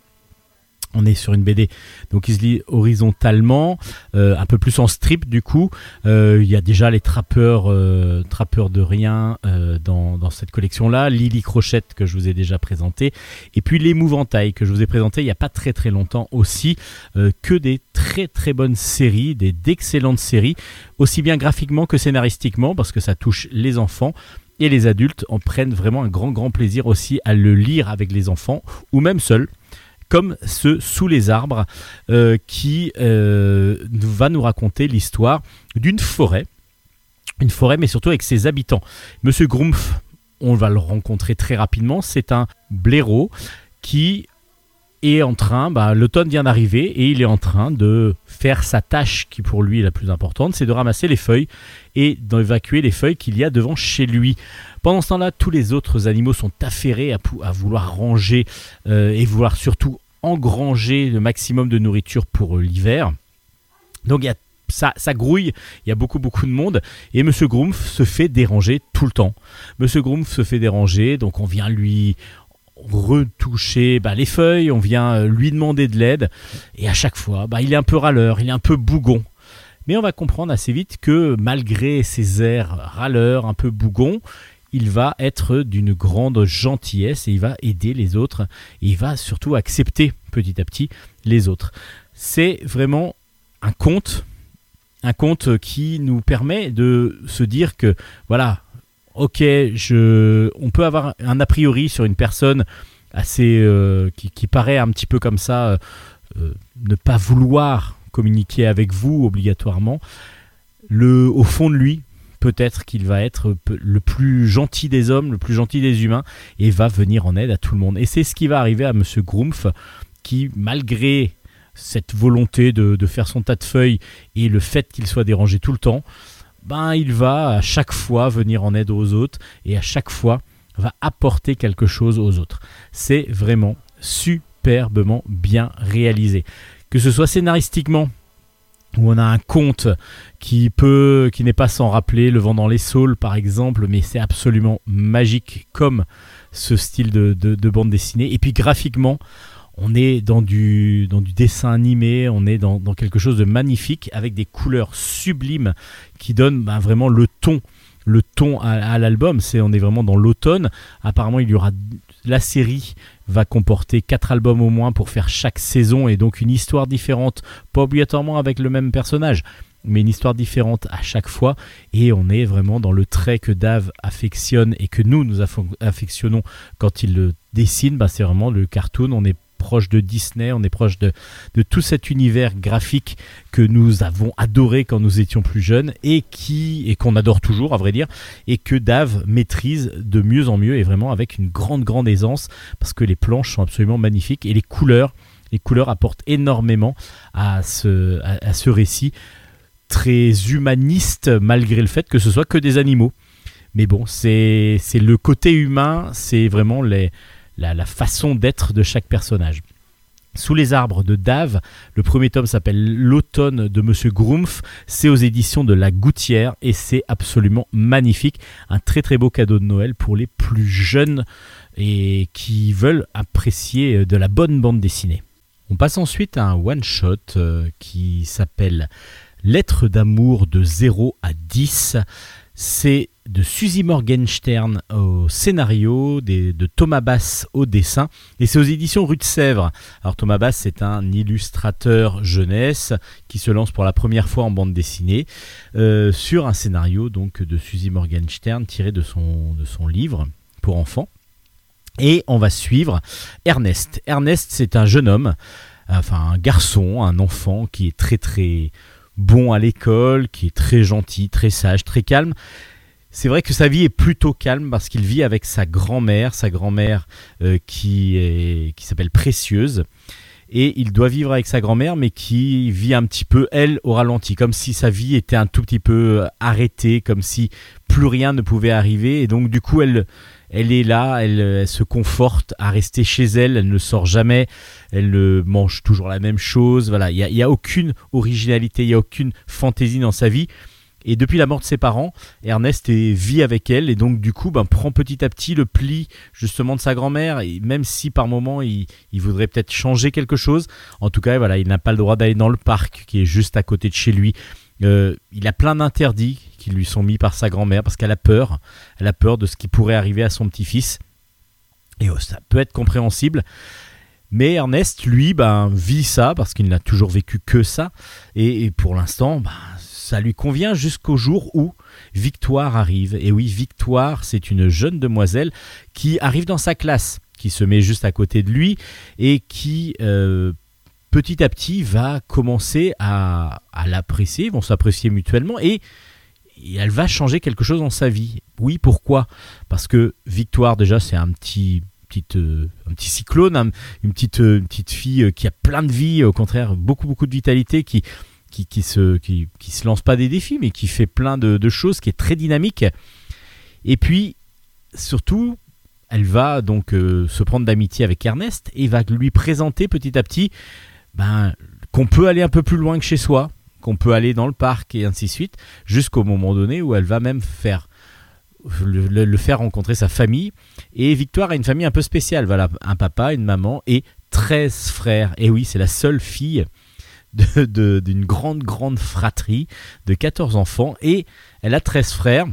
On est sur une BD, donc il se lit horizontalement, euh, un peu plus en strip du coup. Euh, Il y a déjà les trappeurs, euh, trappeurs de rien dans, cette collection-là, Lily Crochette que je vous ai déjà présenté, et puis l'épouvantail que je vous ai présenté il n'y a pas très très longtemps aussi, que des très très bonnes séries, des d'excellentes séries, aussi bien graphiquement que scénaristiquement, parce que ça touche les enfants. Et les adultes. En prennent vraiment un grand grand plaisir aussi à le lire avec les enfants ou même seuls comme ce Sous les arbres, euh, qui euh, va nous raconter l'histoire d'une forêt, une forêt mais surtout avec ses habitants. Monsieur Grumpf, on va le rencontrer très rapidement, c'est un blaireau qui est en train, bah, l'automne vient d'arriver et il est en train de faire sa tâche qui pour lui est la plus importante, c'est de ramasser les feuilles et d'évacuer les feuilles qu'il y a devant chez lui. Pendant ce temps-là, tous les autres animaux sont affairés à, vouloir ranger euh, et vouloir surtout engranger le maximum de nourriture pour euh, l'hiver. Donc ça grouille, il y a beaucoup beaucoup de monde et Monsieur Groomf se fait déranger tout le temps. Monsieur Groomf se fait déranger, donc on vient lui retoucher bah, les feuilles, on vient euh, lui demander de l'aide et à chaque fois, bah, il est un peu râleur, il est un peu bougon. Mais on va comprendre assez vite que malgré ses airs râleurs, un peu bougon, il va être d'une grande gentillesse et il va aider les autres et il va surtout accepter petit à petit les autres. C'est vraiment un conte, un conte qui nous permet de se dire que voilà, ok, on peut avoir un a priori sur une personne assez euh, qui, paraît un petit peu comme ça, euh, euh, ne pas vouloir communiquer avec vous obligatoirement. Au fond de lui, peut-être qu'il va être le plus gentil des hommes, le plus gentil des humains, et va venir en aide à tout le monde. Et c'est ce qui va arriver à Monsieur Groomf, qui, malgré cette volonté de, de faire son tas de feuilles et le fait qu'il soit dérangé tout le temps, ben il va à chaque fois venir en aide aux autres et à chaque fois va apporter quelque chose aux autres. C'est vraiment superbement bien réalisé. Que ce soit scénaristiquement, où on a un conte qui peut, qui n'est pas sans rappeler Le vent dans les saules par exemple, mais c'est absolument magique comme ce style de, de- de bande dessinée. Et puis graphiquement, on est dans du, dessin animé, on est dans, quelque chose de magnifique avec des couleurs sublimes qui donnent ben, vraiment le ton, le ton à, à l'album. C'est, on est vraiment dans l'automne. Apparemment, il y aura la série va comporter quatre albums au moins pour faire chaque saison et donc une histoire différente, pas obligatoirement avec le même personnage, mais une histoire différente à chaque fois. Et on est vraiment dans le trait que Dave affectionne et que nous nous affectionnons quand il le dessine. Bah, c'est vraiment le cartoon. On est proche de Disney, on est proche de, tout cet univers graphique que nous avons adoré quand nous étions plus jeunes et qu'on adore toujours à vrai dire et que Dave maîtrise de mieux en mieux et vraiment avec une grande grande aisance parce que les planches sont absolument magnifiques et les couleurs les couleurs apportent énormément à ce, ce récit très humaniste malgré le fait que ce soit que des animaux. Mais bon c'est c'est le côté humain c'est vraiment les, la, façon d'être de chaque personnage sous les arbres de Dave, le premier tome s'appelle L'automne de Monsieur Groomf. C'est aux éditions de La Gouttière et c'est absolument magnifique. Un très très beau cadeau de Noël pour les plus jeunes et qui veulent apprécier de la bonne bande dessinée. On passe ensuite à un one-shot euh, qui s'appelle Lettre d'amour de 0 à 10. C'est de Suzy Morgenstern au scénario, de Thomas Bass au dessin, et c'est aux éditions Rue de Sèvres. Alors Thomas Bass, c'est un illustrateur jeunesse qui se lance pour la première fois en bande dessinée euh, sur un scénario donc de Suzy Morgenstern tiré de son, de son livre pour enfants. Et on va suivre Ernest. Ernest, c'est un jeune homme, enfin un garçon, un enfant qui est très très bon à l'école, qui est très gentil, très sage, très calme. C'est vrai que sa vie est plutôt calme parce qu'il vit avec sa grand-mère, sa grand-mère euh, qui, qui s'appelle Précieuse. Et il doit vivre avec sa grand-mère, mais qui vit un petit peu, elle, au ralenti, comme si sa vie était un tout petit peu euh, arrêtée, comme si plus rien ne pouvait arriver. Et donc, du coup, elle, elle est là, elle, elle se conforte à rester chez elle, elle ne sort jamais, elle euh, mange toujours la même chose. Voilà, il n'y a, aucune originalité, il n'y a aucune fantaisie dans sa vie. Et depuis la mort de ses parents, Ernest est, vit avec elle et donc du coup ben, prend petit à petit le pli justement de sa grand-mère. Et même si par moment il, il voudrait peut-être changer quelque chose, en tout cas voilà, il n'a pas le droit d'aller dans le parc qui est juste à côté de chez lui. Euh, il a plein d'interdits qui lui sont mis par sa grand-mère parce qu'elle a peur. Elle a peur de ce qui pourrait arriver à son petit-fils. Et oh, ça peut être compréhensible. Mais Ernest, lui, ben, vit ça parce qu'il n'a toujours vécu que ça. Et, pour l'instant, ben, ça lui convient jusqu'au jour où Victoire arrive. Et oui, Victoire, c'est une jeune demoiselle qui arrive dans sa classe, qui se met juste à côté de lui et qui, euh, petit à petit, va commencer à, à l'apprécier, vont s'apprécier mutuellement et, elle va changer quelque chose dans sa vie. Oui, pourquoi? Parce que Victoire, déjà, c'est un petit... euh, un petit cyclone, un- une, petite, euh, petite fille euh, qui a plein de vie, au contraire, beaucoup, beaucoup de vitalité, qui, qui, qui se, qui, qui se lance pas des défis, mais qui fait plein de, choses, qui est très dynamique. Et puis, surtout, elle va donc se prendre d'amitié avec Ernest et va lui présenter petit à petit ben, qu'on peut aller un peu plus loin que chez soi, qu'on peut aller dans le parc et ainsi de suite, jusqu'au moment donné où elle va même faire le, faire rencontrer sa famille. Et Victoire a une famille un peu spéciale. Voilà, un papa, une maman et 13 frères. Et oui, c'est la seule fille de- de- d'une grande, grande fratrie de 14 enfants. Et elle a 13 frères.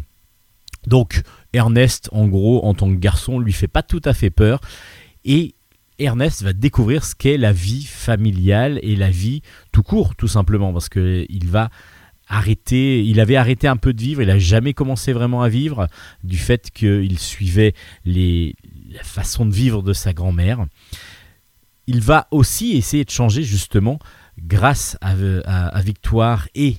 Donc, Ernest, en gros, en tant que garçon, lui fait pas tout à fait peur. Et Ernest va découvrir ce qu'est la vie familiale et la vie tout court, tout simplement, parce que il va arrêter, il avait arrêté un peu de vivre, il a jamais commencé vraiment à vivre du fait qu'il suivait les, la façon de vivre de sa grand-mère. Il va aussi essayer de changer justement grâce à Victoire et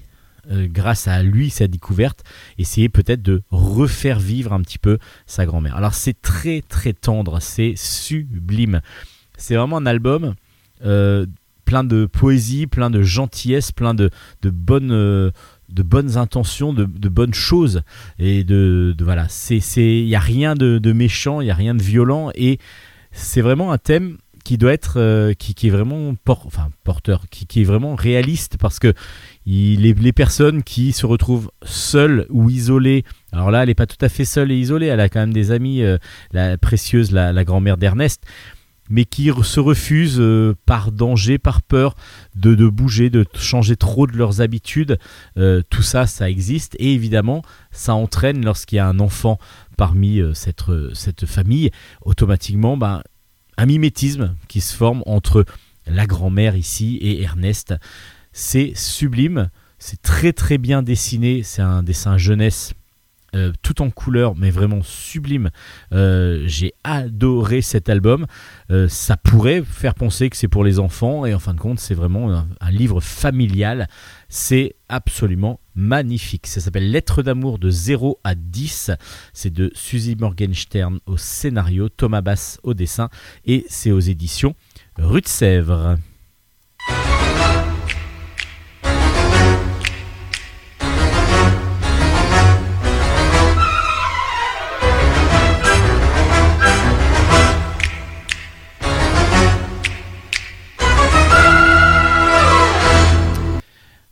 euh, grâce à lui, sa découverte, essayer peut-être de refaire vivre un petit peu sa grand-mère. Alors c'est très très tendre, c'est sublime. C'est vraiment un album euh, plein de poésie, plein de gentillesse, plein de, de bonnes, euh, de bonnes intentions, de, de bonnes choses. Et de, de- voilà, il n'y a rien de, de méchant, il n'y a rien de violent. Et c'est vraiment un thème qui doit être, euh, qui, qui est vraiment por- enfin, porteur, qui, qui est vraiment réaliste parce que il, les, les personnes qui se retrouvent seules ou isolées, alors là, elle n'est pas tout à fait seule et isolée, elle a quand même des amis, la précieuse, la grand-mère d'Ernest, mais qui se refusent euh, par danger, par peur de, bouger, de changer trop de leurs habitudes. Euh, tout ça, ça existe et évidemment, ça entraîne lorsqu'il y a un enfant parmi euh, cette, cette famille, automatiquement, ben, un mimétisme qui se forme entre la grand-mère ici et Ernest. C'est sublime, c'est très très bien dessiné, c'est un dessin jeunesse euh, tout en couleur, mais vraiment sublime. Euh, J'ai adoré cet album. Euh, ça pourrait faire penser que c'est pour les enfants, et en fin de compte, c'est vraiment un, un livre familial. C'est absolument magnifique. Ça s'appelle Lettres d'amour de 0 à 10. C'est de Suzy Morgenstern au scénario, Thomas Bass au dessin, et c'est aux éditions Rue de Sèvres.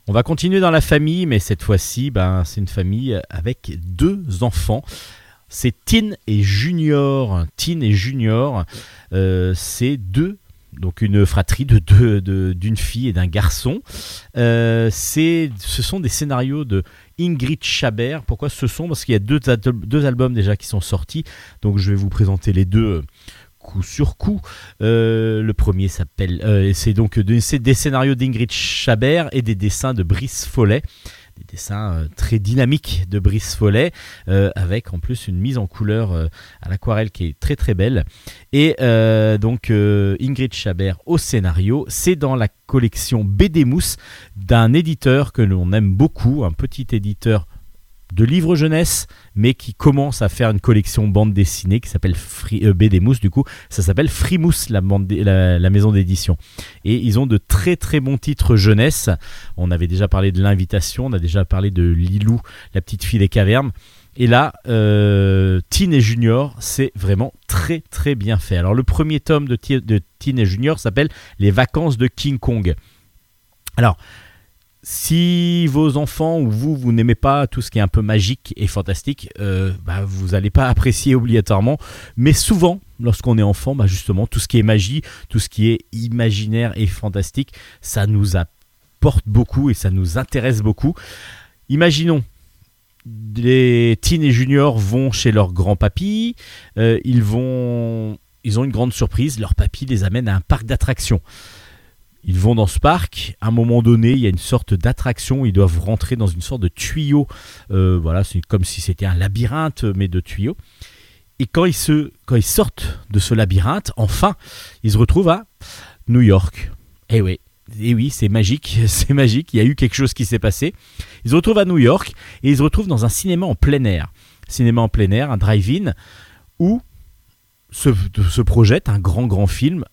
On va continuer dans la famille, mais cette fois-ci, ben, c'est une famille avec deux enfants. C'est Tin et Junior. Tin et Junior, euh, c'est deux, donc une fratrie de deux, de- d'une fille et d'un garçon. Euh, ce sont des scénarios de Ingrid Chabert. Pourquoi ce sont? Parce qu'il y a deux, al- deux albums déjà qui sont sortis. Donc je vais vous présenter les deux coup sur coup. Euh, le premier s'appelle, euh, c'est donc des scénarios d'Ingrid Chabert et des dessins de Brice Follet. Des dessins euh, très dynamiques de Brice Follet, avec en plus une mise en couleur à l'aquarelle qui est très très belle. Et donc Ingrid Chabert au scénario, c'est dans la collection BD d'un éditeur que l'on aime beaucoup, un petit éditeur de livres jeunesse, mais qui commence à faire une collection bande dessinée qui s'appelle Free- euh, Mousse, du coup, ça s'appelle Frimousse, la, la, maison d'édition. Et ils ont de très très bons titres jeunesse. On avait déjà parlé de l'invitation, on a déjà parlé de Lilou, la petite fille des cavernes. Et là, euh, et Junior, c'est vraiment très très bien fait. Alors le premier tome de, de et Junior s'appelle Les vacances de King Kong. Alors, si vos enfants ou vous, vous n'aimez pas tout ce qui est un peu magique et fantastique, euh, bah, vous n'allez pas apprécier obligatoirement. Mais souvent, lorsqu'on est enfant, bah, justement, tout ce qui est magie, tout ce qui est imaginaire et fantastique, ça nous apporte beaucoup et ça nous intéresse beaucoup. Imaginons, les teen et juniors vont chez leur grand-papy, euh, ils. Ils ont une grande surprise, leur papy les amène à un parc d'attractions. Ils vont dans ce parc. À un moment donné, il y a une sorte d'attraction. Ils doivent rentrer dans une sorte de tuyau. Euh, voilà, c'est comme si c'était un labyrinthe, mais de tuyaux. Et quand ils, se, quand ils sortent de ce labyrinthe, enfin, ils se retrouvent à New York. Eh oui, eh oui, c'est magique, c'est magique. Il y a eu quelque chose qui s'est passé. Ils se retrouvent à New York et ils se retrouvent dans un cinéma en plein air. Cinéma en plein air, un drive-in, où se projette un grand, grand film,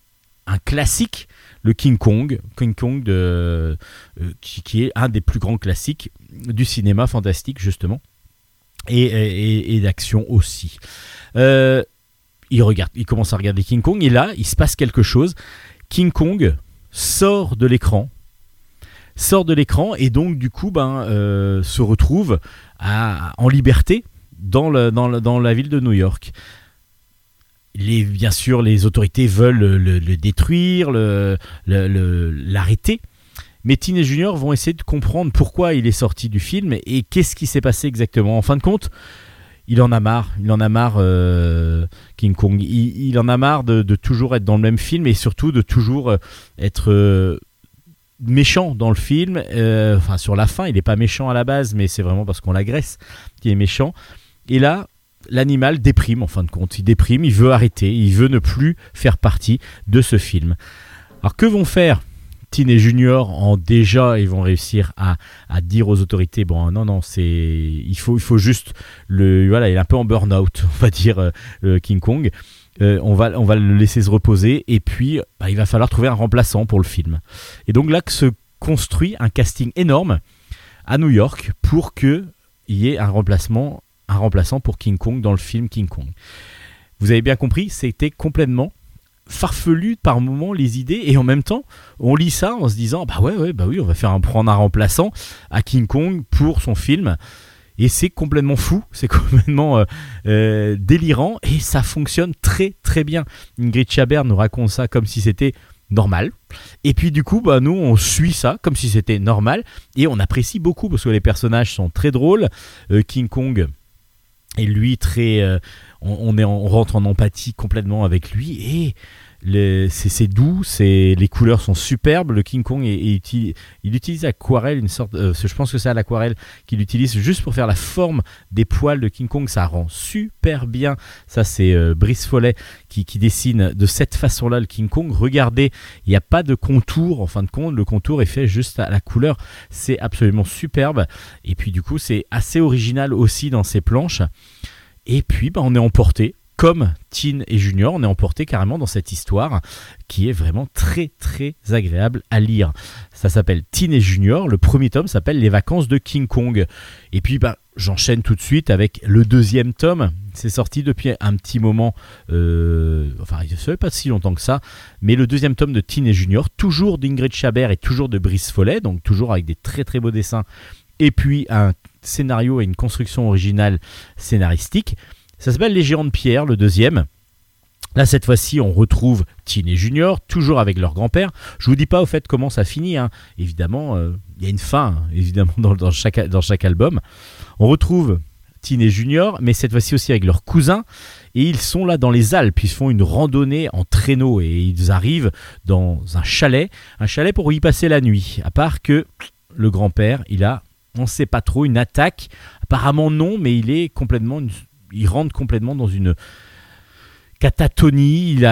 un classique le King Kong, King Kong de, euh, qui, est un des plus grands classiques du cinéma fantastique justement et, d'action aussi. Euh, il commence à regarder King Kong et là il se passe quelque chose. King Kong sort de l'écran, sort de l'écran et donc du coup ben, euh, se retrouve en liberté dans la ville de New York. Bien sûr, les autorités veulent le, le- détruire, l'arrêter. Mais Teen et Junior vont essayer de comprendre pourquoi il est sorti du film et qu'est-ce qui s'est passé exactement. En fin de compte, il en a marre. Il en a marre, euh, King Kong. Il, en a marre de, toujours être dans le même film et surtout de toujours euh, être euh, méchant dans le film. Enfin, sur la fin, il n'est pas méchant à la base, mais c'est vraiment parce qu'on l'agresse qu'il est méchant. Et là, l'animal déprime en fin de compte. Il déprime, il veut arrêter, il veut ne plus faire partie de ce film. Alors que vont faire Teen et Junior en déjà ils vont réussir à, à dire aux autorités bon non non c'est il faut il faut juste le voilà il est un peu en burn-out on va dire euh, euh, King Kong Euh, on va on va le laisser se reposer et puis bah, il va falloir trouver un remplaçant pour le film et donc là que se construit un casting énorme à New York pour que il y ait un remplacement un remplaçant pour King Kong dans le film King Kong. Vous avez bien compris c'était complètement farfelu par moments les idées et en même temps on lit ça en se disant bah ouais ouais bah oui on va faire un, prendre un remplaçant à King Kong pour son film. Et c'est complètement fou c'est complètement euh, euh, délirant et ça fonctionne très très bien. Ingrid Chabert nous raconte ça comme si c'était normal. Et puis du coup bah nous on suit ça comme si c'était normal et on apprécie beaucoup parce que les personnages sont très drôles. Euh, King Kong et lui très euh, on, est on rentre en empathie complètement avec lui. Et c'est doux, les couleurs sont superbes. Le King Kong il utilise aquarelle, une sorte, euh, je pense que c'est l'aquarelle qu'il utilise juste pour faire la forme des poils de King Kong. Ça rend super bien. Ça c'est euh, Brice Follet qui, qui dessine de cette façon-là le King Kong. Regardez, il n'y a pas de contour en fin de compte. Le contour est fait juste à la couleur. C'est absolument superbe. Et puis du coup c'est assez original aussi dans ses planches. Et puis, bah, on est emporté, comme Teen et Junior, on est emporté carrément dans cette histoire qui est vraiment très très agréable à lire. Ça s'appelle Teen et Junior, le premier tome s'appelle Les vacances de King Kong. Et puis, bah, j'enchaîne tout de suite avec le deuxième tome. C'est sorti depuis un petit moment, euh, enfin, il ne fait pas si longtemps que ça, mais le deuxième tome de Teen et Junior, toujours d'Ingrid Chabert et toujours de Brice Follet, donc toujours avec des très très beaux dessins, et puis un scénario et une construction originale scénaristique. Ça s'appelle Les Géants de Pierre, le deuxième. Là, cette fois-ci, on retrouve Teen et Junior, toujours avec leur grand-père. Je vous dis pas au fait comment ça finit. hein. Évidemment, euh, il y a une fin, hein, évidemment, dans, chaque, album. On retrouve Teen et Junior, mais cette fois-ci aussi avec leurs cousins. Et ils sont là dans les Alpes. Ils font une randonnée en traîneau et ils arrivent dans un chalet. Un chalet pour y passer la nuit. À part que le grand-père, il a, on ne sait pas trop, une attaque. Apparemment non, mais il est complètement, il rentre complètement dans une catatonie. Il,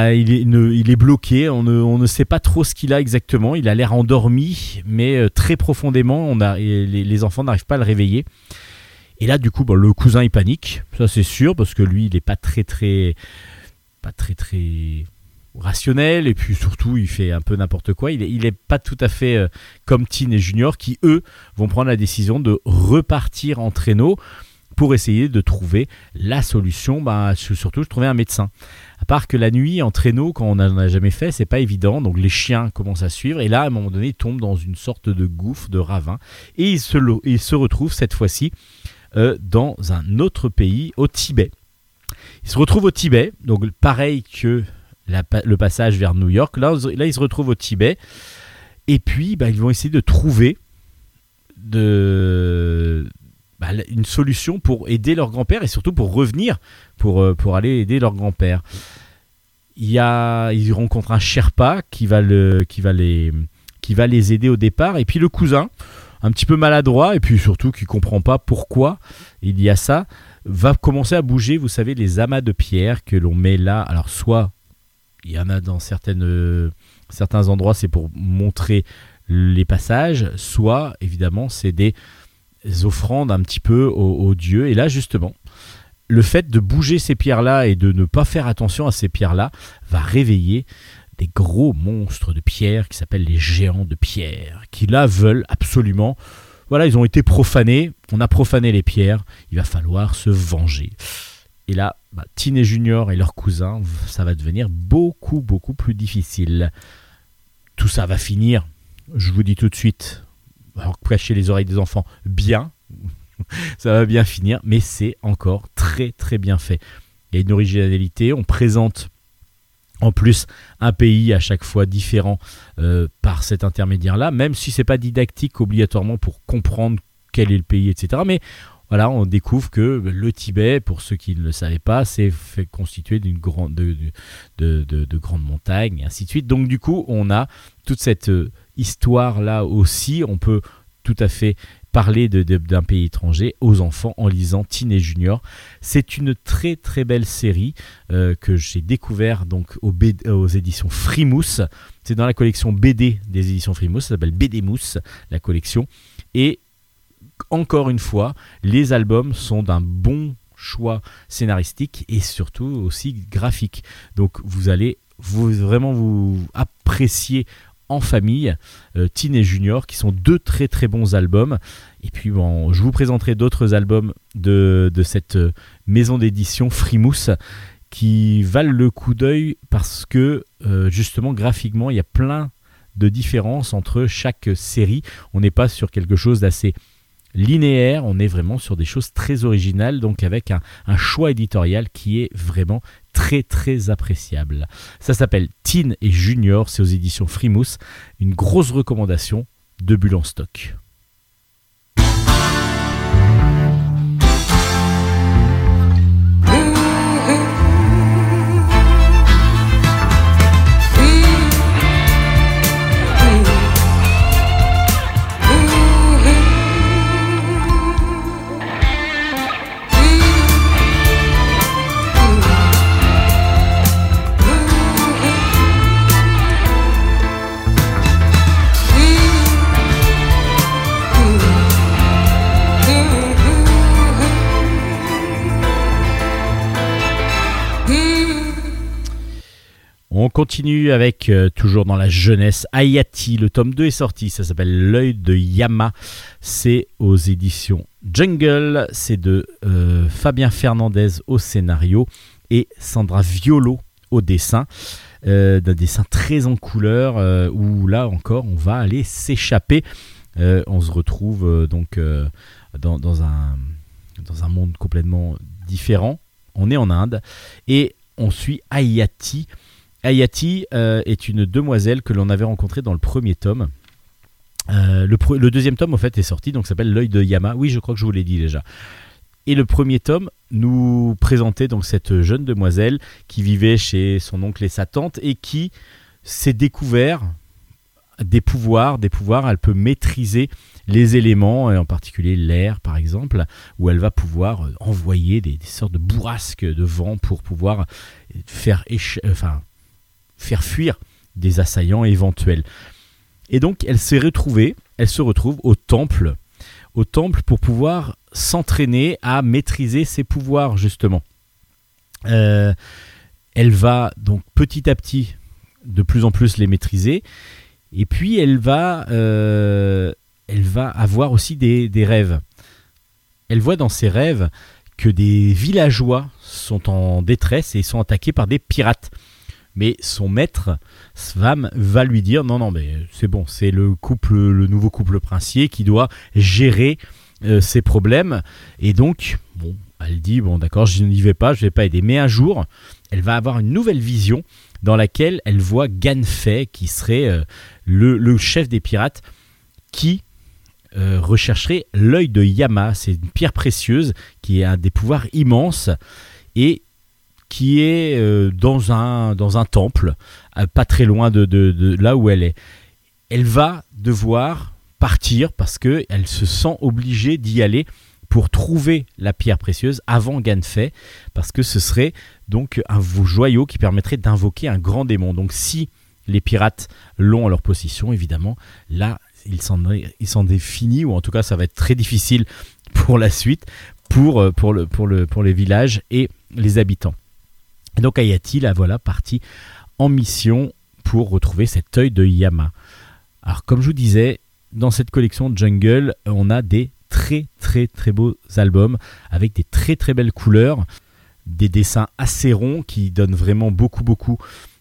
est, bloqué. On ne, sait pas trop ce qu'il a exactement. Il a l'air endormi, mais euh, très profondément. Les, enfants n'arrivent pas à le réveiller. Et là, du coup, le cousin il panique, ça c'est sûr, parce que lui, il est pas très très, pas très très rationnel, et puis surtout, il fait un peu n'importe quoi. Il est, il est pas tout à fait euh, comme Teen et Junior, qui eux vont prendre la décision de repartir en traîneau pour essayer de trouver la solution. Bah, surtout, de trouver un médecin. À part que la nuit en traîneau, quand on n'en a jamais fait, c'est pas évident. Donc les chiens commencent à suivre, et là, à un moment donné, ils tombent dans une sorte de gouffre, de ravin, et ils se, ils retrouvent cette fois-ci euh, dans un autre pays, au Tibet. Ils se retrouvent au Tibet, donc pareil que le passage vers New York. Là, ils se retrouvent au Tibet. Et puis, bah, ils vont essayer de trouver de, bah, une solution pour aider leur grand-père et surtout pour revenir, pour, euh, pour aller aider leur grand-père. Il y a, ils rencontrent un Sherpa qui va, le, qui, va les, qui va les aider au départ. Et puis le cousin, un petit peu maladroit et puis surtout qui comprend pas pourquoi il y a ça, va commencer à bouger, vous savez, les amas de pierre que l'on met là. Alors soit il y en a dans certains endroits, c'est pour montrer les passages, soit évidemment c'est des offrandes un petit peu aux, dieux. Et là justement, le fait de bouger ces pierres-là et de ne pas faire attention à ces pierres-là va réveiller des gros monstres de pierre qui s'appellent les géants de pierre, qui là veulent absolument. Voilà, ils ont été profanés, on a profané les pierres, il va falloir se venger. Et là, bah, et Junior et leurs cousins, ça va devenir beaucoup, beaucoup plus difficile. Tout ça va finir, je vous dis tout de suite, alors, cacher les oreilles des enfants, bien, ça va bien finir, mais c'est encore très très bien fait. Il y a une originalité, on présente en plus un pays à chaque fois différent euh, par cet intermédiaire-là, même si c'est pas didactique obligatoirement pour comprendre quel est le pays, etc. Mais voilà, on découvre que le Tibet, pour ceux qui ne le savaient pas, c'est constitué d'une grande, de, de- de- de grandes montagnes, et ainsi de suite. Donc du coup, on a toute cette euh, histoire-là aussi. On peut tout à fait parler de- de- d'un pays étranger aux enfants en lisant et Junior. C'est une très très belle série euh, que j'ai découvert donc aux, aux éditions Frimousse. C'est dans la collection BD des éditions Frimousse, ça s'appelle BD Mousse, la collection. Et encore une fois, les albums sont d'un bon choix scénaristique et surtout aussi graphique. Donc vous allez vous, vraiment vous apprécier en famille euh, Teen et Junior qui sont deux très très bons albums. Et puis bon, je vous présenterai d'autres albums de, de cette euh, maison d'édition Frimousse qui valent le coup d'œil parce que euh, justement graphiquement il y a plein de différences entre chaque série. On n'est pas sur quelque chose d'assez linéaire, on est vraiment sur des choses très originales, donc avec un, choix éditorial qui est vraiment très très appréciable. Ça s'appelle Teen et Junior, c'est aux éditions Frimousse, une grosse recommandation de Bulle en stock. On continue avec, euh, toujours dans la jeunesse, Ayati. Le tome 2 est sorti, ça s'appelle L'œil de Yama. C'est aux éditions Jungle. C'est de euh, Fabien Fernandez au scénario et Sandra Violo au dessin. Euh, D'un dessin très en couleur, où là encore, on va aller s'échapper. On se retrouve donc dans, dans un, dans un monde complètement différent. On est en Inde et on suit Ayati. Ayati euh, est une demoiselle que l'on avait rencontrée dans le premier tome. Euh, le, deuxième tome, en fait, est sorti, donc s'appelle L'œil de Yama. Oui, je crois que je vous l'ai dit déjà. Et le premier tome nous présentait donc cette jeune demoiselle qui vivait chez son oncle et sa tante et qui s'est découvert des pouvoirs, des pouvoirs, elle peut maîtriser les éléments, en particulier l'air par exemple, où elle va pouvoir euh, envoyer des, des sortes de bourrasques de vent pour pouvoir faire, enfin, faire fuir des assaillants éventuels. Et donc elle s'est retrouvée, elle se retrouve au temple, au temple pour pouvoir s'entraîner à maîtriser ses pouvoirs justement. Euh, elle va donc petit à petit de plus en plus les maîtriser. Et puis elle va, euh, elle va avoir aussi des, des rêves. Elle voit dans ses rêves que des villageois sont en détresse et sont attaqués par des pirates. Mais son maître, Svam, va lui dire non, non, mais c'est bon, c'est le couple, le nouveau couple princier qui doit gérer euh, ces problèmes. Et donc, bon, elle dit bon, d'accord, je n'y vais pas, je vais pas aider. Mais un jour, elle va avoir une nouvelle vision dans laquelle elle voit Ganfei, qui serait euh, le, le chef des pirates, qui euh, rechercherait l'œil de Yama. C'est une pierre précieuse qui a des pouvoirs immenses et qui est euh, dans, un, dans un temple, euh, pas très loin de, là où elle est. Elle va devoir partir parce qu'elle se sent obligée d'y aller pour trouver la pierre précieuse avant Ganfei, parce que ce serait donc un joyau qui permettrait d'invoquer un grand démon. Donc si les pirates l'ont en leur possession, évidemment, là, il s'en est, est fini, ou en tout cas, ça va être très difficile pour la suite, pour, euh, pour, le, pour, le, pour les villages et les habitants. Donc Ayati, là, voilà, parti en mission pour retrouver cet œil de Yama. Alors, comme je vous disais, dans cette collection Jungle, on a des très très très beaux albums avec des très très belles couleurs, des dessins assez ronds qui donnent vraiment beaucoup beaucoup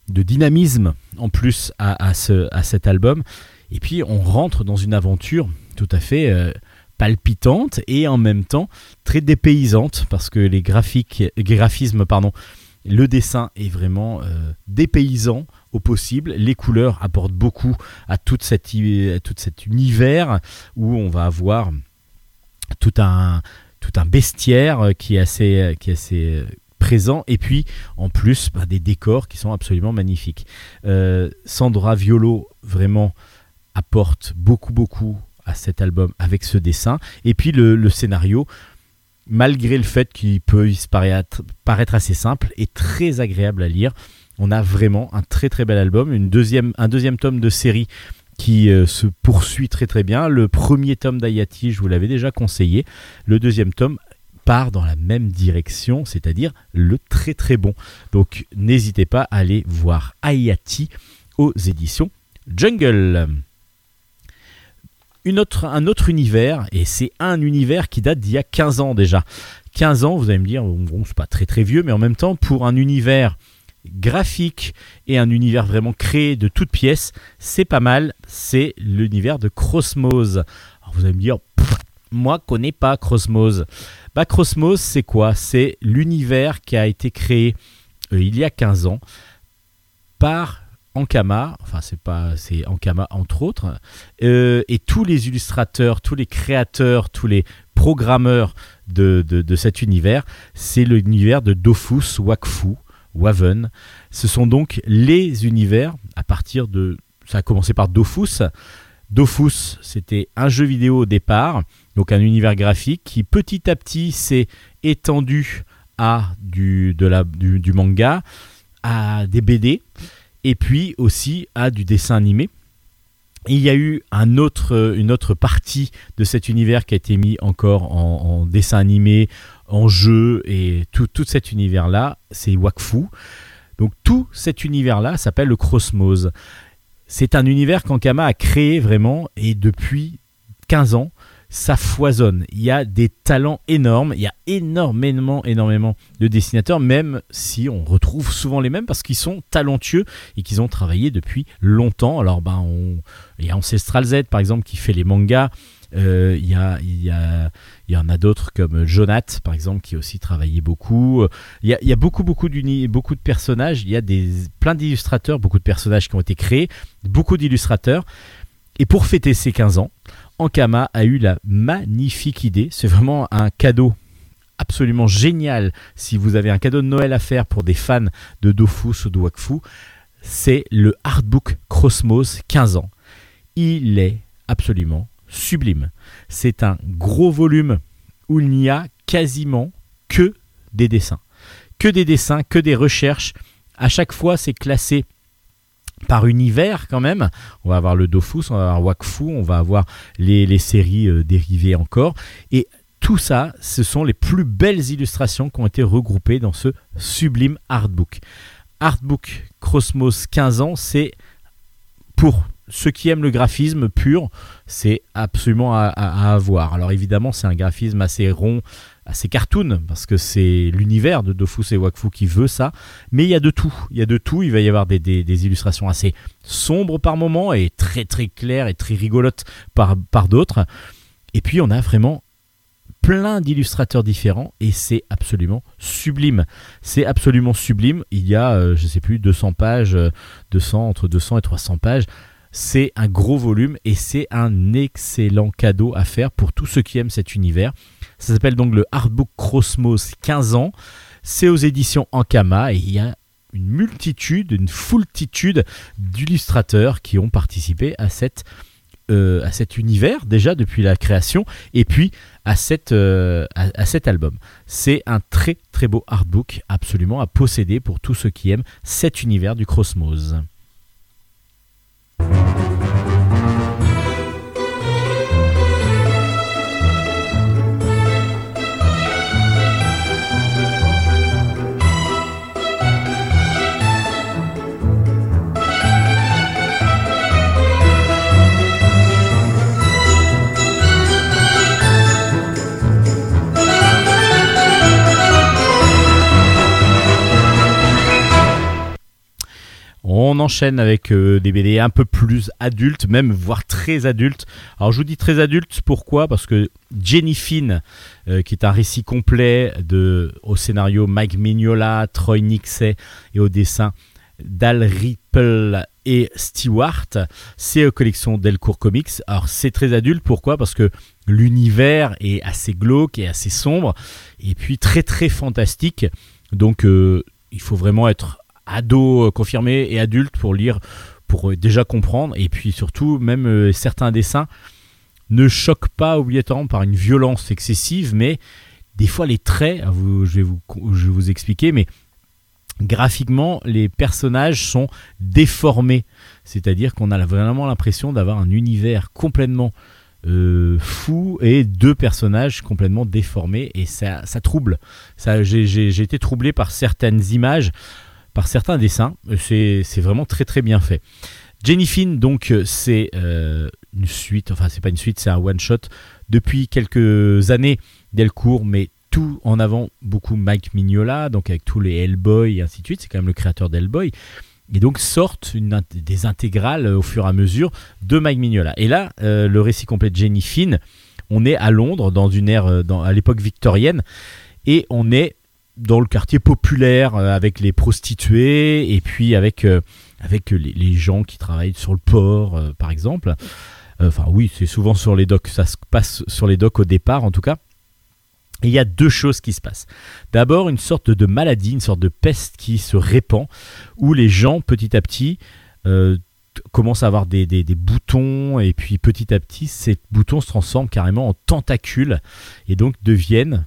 de dynamisme en plus à, à ce, à cet album. Et puis on rentre dans une aventure tout à fait euh, palpitante et en même temps très dépaysante parce que les graphiques, graphismes, pardon, le dessin est vraiment euh, dépaysant au possible. Les couleurs apportent beaucoup à, toute tout cet univers où on va avoir tout un, bestiaire euh, qui est assez, euh, présent et puis en plus bah, des décors qui sont absolument magnifiques. Sandra Violo vraiment apporte beaucoup beaucoup à cet album avec ce dessin et puis le scénario malgré le fait qu'il peut paraître, assez simple est très agréable à lire. On a vraiment un très très bel album, un deuxième tome de série qui euh, se poursuit très très bien. Le premier tome d'Ayati, je vous l'avais déjà conseillé. Le deuxième tome part dans la même direction, c'est-à-dire le très très bon. Donc n'hésitez pas à aller voir Ayati aux éditions Jungle. Un autre univers, et c'est un univers qui date d'il y a 15 ans déjà. 15 ans, vous allez me dire, bon, c'est pas très très vieux, mais en même temps, pour un univers graphique et un univers vraiment créé de toutes pièces, c'est pas mal. C'est l'univers de Crossmose. Alors vous allez me dire, pff, moi connais pas Crossmose. Bah Crossmose, c'est quoi? C'est l'univers qui a été créé euh, il y a 15 ans par Ankama, enfin c'est pas c'est Ankama entre autres, euh, et tous les illustrateurs, tous les créateurs, tous les programmeurs de, de, cet univers, c'est l'univers de Dofus Wakfu, Waven. Ce sont donc les univers à partir de. Ça a commencé par Dofus. Dofus, c'était un jeu vidéo au départ, donc un univers graphique qui petit à petit s'est étendu à du, de la, du manga, à des BD, et puis aussi à du dessin animé. Il y a eu une autre partie de cet univers qui a été mis encore en, en dessin animé, en jeu, et tout, tout cet univers-là, c'est Wakfu. Donc tout cet univers-là s'appelle le Crossmose. C'est un univers qu'Ankama a créé vraiment, et depuis 15 ans, ça foisonne. Il y a des talents énormes, il y a énormément, énormément de dessinateurs, même si on retrouve souvent les mêmes parce qu'ils sont talentueux et qu'ils ont travaillé depuis longtemps. Alors, ben, il y a Ancestral Z par exemple qui fait les mangas. Euh, il, y en a d'autres comme Jonath par exemple qui a aussi travaillé beaucoup. Il y a, il beaucoup, beaucoup, beaucoup de personnages. Il y a des, plein d'illustrateurs, beaucoup de personnages qui ont été créés, beaucoup d'illustrateurs. Et pour fêter ses 15 ans, Ankama a eu la magnifique idée. C'est vraiment un cadeau absolument génial si vous avez un cadeau de Noël à faire pour des fans de Dofus ou de Wakfu. C'est le Artbook Crossmos 15 ans. Il est absolument sublime. C'est un gros volume où il n'y a quasiment que des dessins. Que des dessins, que des recherches. À chaque fois, c'est classé par univers quand même. On va avoir le Dofus, on va avoir Wakfu, on va avoir les, les séries euh, dérivées encore. Et tout ça, ce sont les plus belles illustrations qui ont été regroupées dans ce sublime artbook. Artbook Cosmos 15 ans, c'est pour ceux qui aiment le graphisme pur, c'est absolument à, avoir. Alors évidemment, c'est un graphisme assez rond, assez cartoon, parce que c'est l'univers de Dofus et Wakfu qui veut ça. Mais il y a de tout. Il y a de tout. Il va y avoir des, illustrations assez sombres par moments et très très claires et très rigolotes par, d'autres. Et puis on a vraiment plein d'illustrateurs différents et c'est absolument sublime. C'est absolument sublime. Il y a, euh, je sais plus, 200 pages, euh, 200 entre 200 et 300 pages. C'est un gros volume et c'est un excellent cadeau à faire pour tous ceux qui aiment cet univers. Ça s'appelle donc le Artbook Cosmos 15 ans. C'est aux éditions Ankama et il y a une multitude, une foultitude d'illustrateurs qui ont participé à, euh, cet univers déjà depuis la création et puis à, cette, euh, cet album. C'est un très très beau artbook absolument à posséder pour tous ceux qui aiment cet univers du Cosmos. On enchaîne avec euh, des BD un peu plus adultes, même voire très adultes. Alors je vous dis très adultes, pourquoi? Parce que Jenny Finn, euh, qui est un récit complet de, au scénario Mike Mignola, Troy Nixey et au dessin Dal Ripple et Stewart, c'est aux collections Delcourt Comics. Alors c'est très adulte, pourquoi? Parce que l'univers est assez glauque et assez sombre, et puis très très fantastique. Donc euh, il faut vraiment être ado euh, confirmé et adulte pour lire, pour euh, déjà comprendre, et puis surtout même euh, certains dessins ne choquent pas obligatoirement par une violence excessive, mais des fois les traits, vous- je, vais vous, expliquer, mais graphiquement les personnages sont déformés, c'est-à-dire qu'on a vraiment l'impression d'avoir un univers complètement fou et deux personnages complètement déformés. Et ça, ça trouble. J'ai été troublé par certaines images, par certains dessins. C'est, c'est vraiment très très bien fait. Jenny Finn, donc, euh, c'est euh, une suite, enfin, c'est pas une suite, c'est un one-shot depuis quelques années Delcourt, mais tout en avant beaucoup Mike Mignola, donc avec tous les Hellboy et ainsi de suite. C'est quand même le créateur d'Hellboy. Et donc sortent des intégrales euh, au fur et à mesure de Mike Mignola. Et là, euh, le récit complet de Jenny Finn, on est à Londres, dans une ère, euh, à l'époque victorienne, et on est dans le quartier populaire euh, avec les prostituées et puis avec, euh, avec les, gens qui travaillent sur le port, euh, par exemple. Enfin, oui, c'est souvent sur les docks, ça se passe sur les docks au départ en tout cas. Il y a deux choses qui se passent. D'abord, une sorte de maladie, une sorte de peste qui se répand, où les gens, petit à petit, commencent à avoir des, des- des boutons, et puis petit à petit, ces boutons se transforment carrément en tentacules, et donc deviennent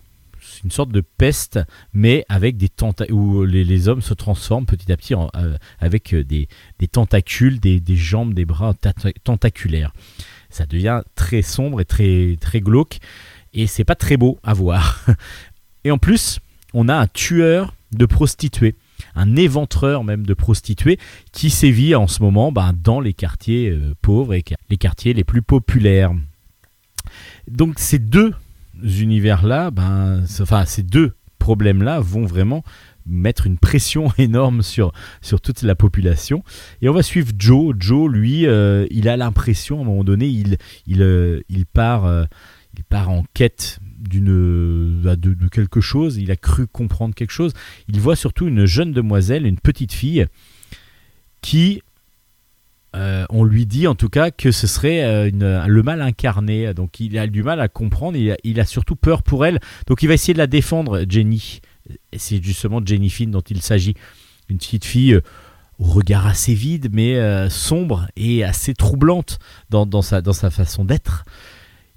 une sorte de peste, mais avec des tentacules, où les, hommes se transforment petit à petit euh, avec euh, des, tentacules, des, jambes, des bras tentaculaires. Ça devient très sombre et très, très glauque, et c'est pas très beau à voir. Et en plus, on a un tueur de prostituées, un éventreur même de prostituées, qui sévit en ce moment ben, dans les quartiers euh, pauvres et les quartiers les plus populaires. Donc ces deux univers-là, ben, enfin ces deux problèmes-là vont vraiment mettre une pression énorme sur, sur toute la population. Et on va suivre Joe. Joe, lui, euh, il a l'impression, à un moment donné, il, il, euh, il, part, euh, il part en quête d'une bah, de, de quelque chose. Il a cru comprendre quelque chose. Il voit surtout une jeune demoiselle, une petite fille, qui, euh, on lui dit en tout cas que ce serait euh, le mal incarné. Donc il a du mal à comprendre. Il a, il a surtout peur pour elle. Donc il va essayer de la défendre, Jenny. C'est justement Jenny Finn dont il s'agit. Une petite fille euh, au regard assez vide, mais sombre et assez troublante dans, sa, façon d'être.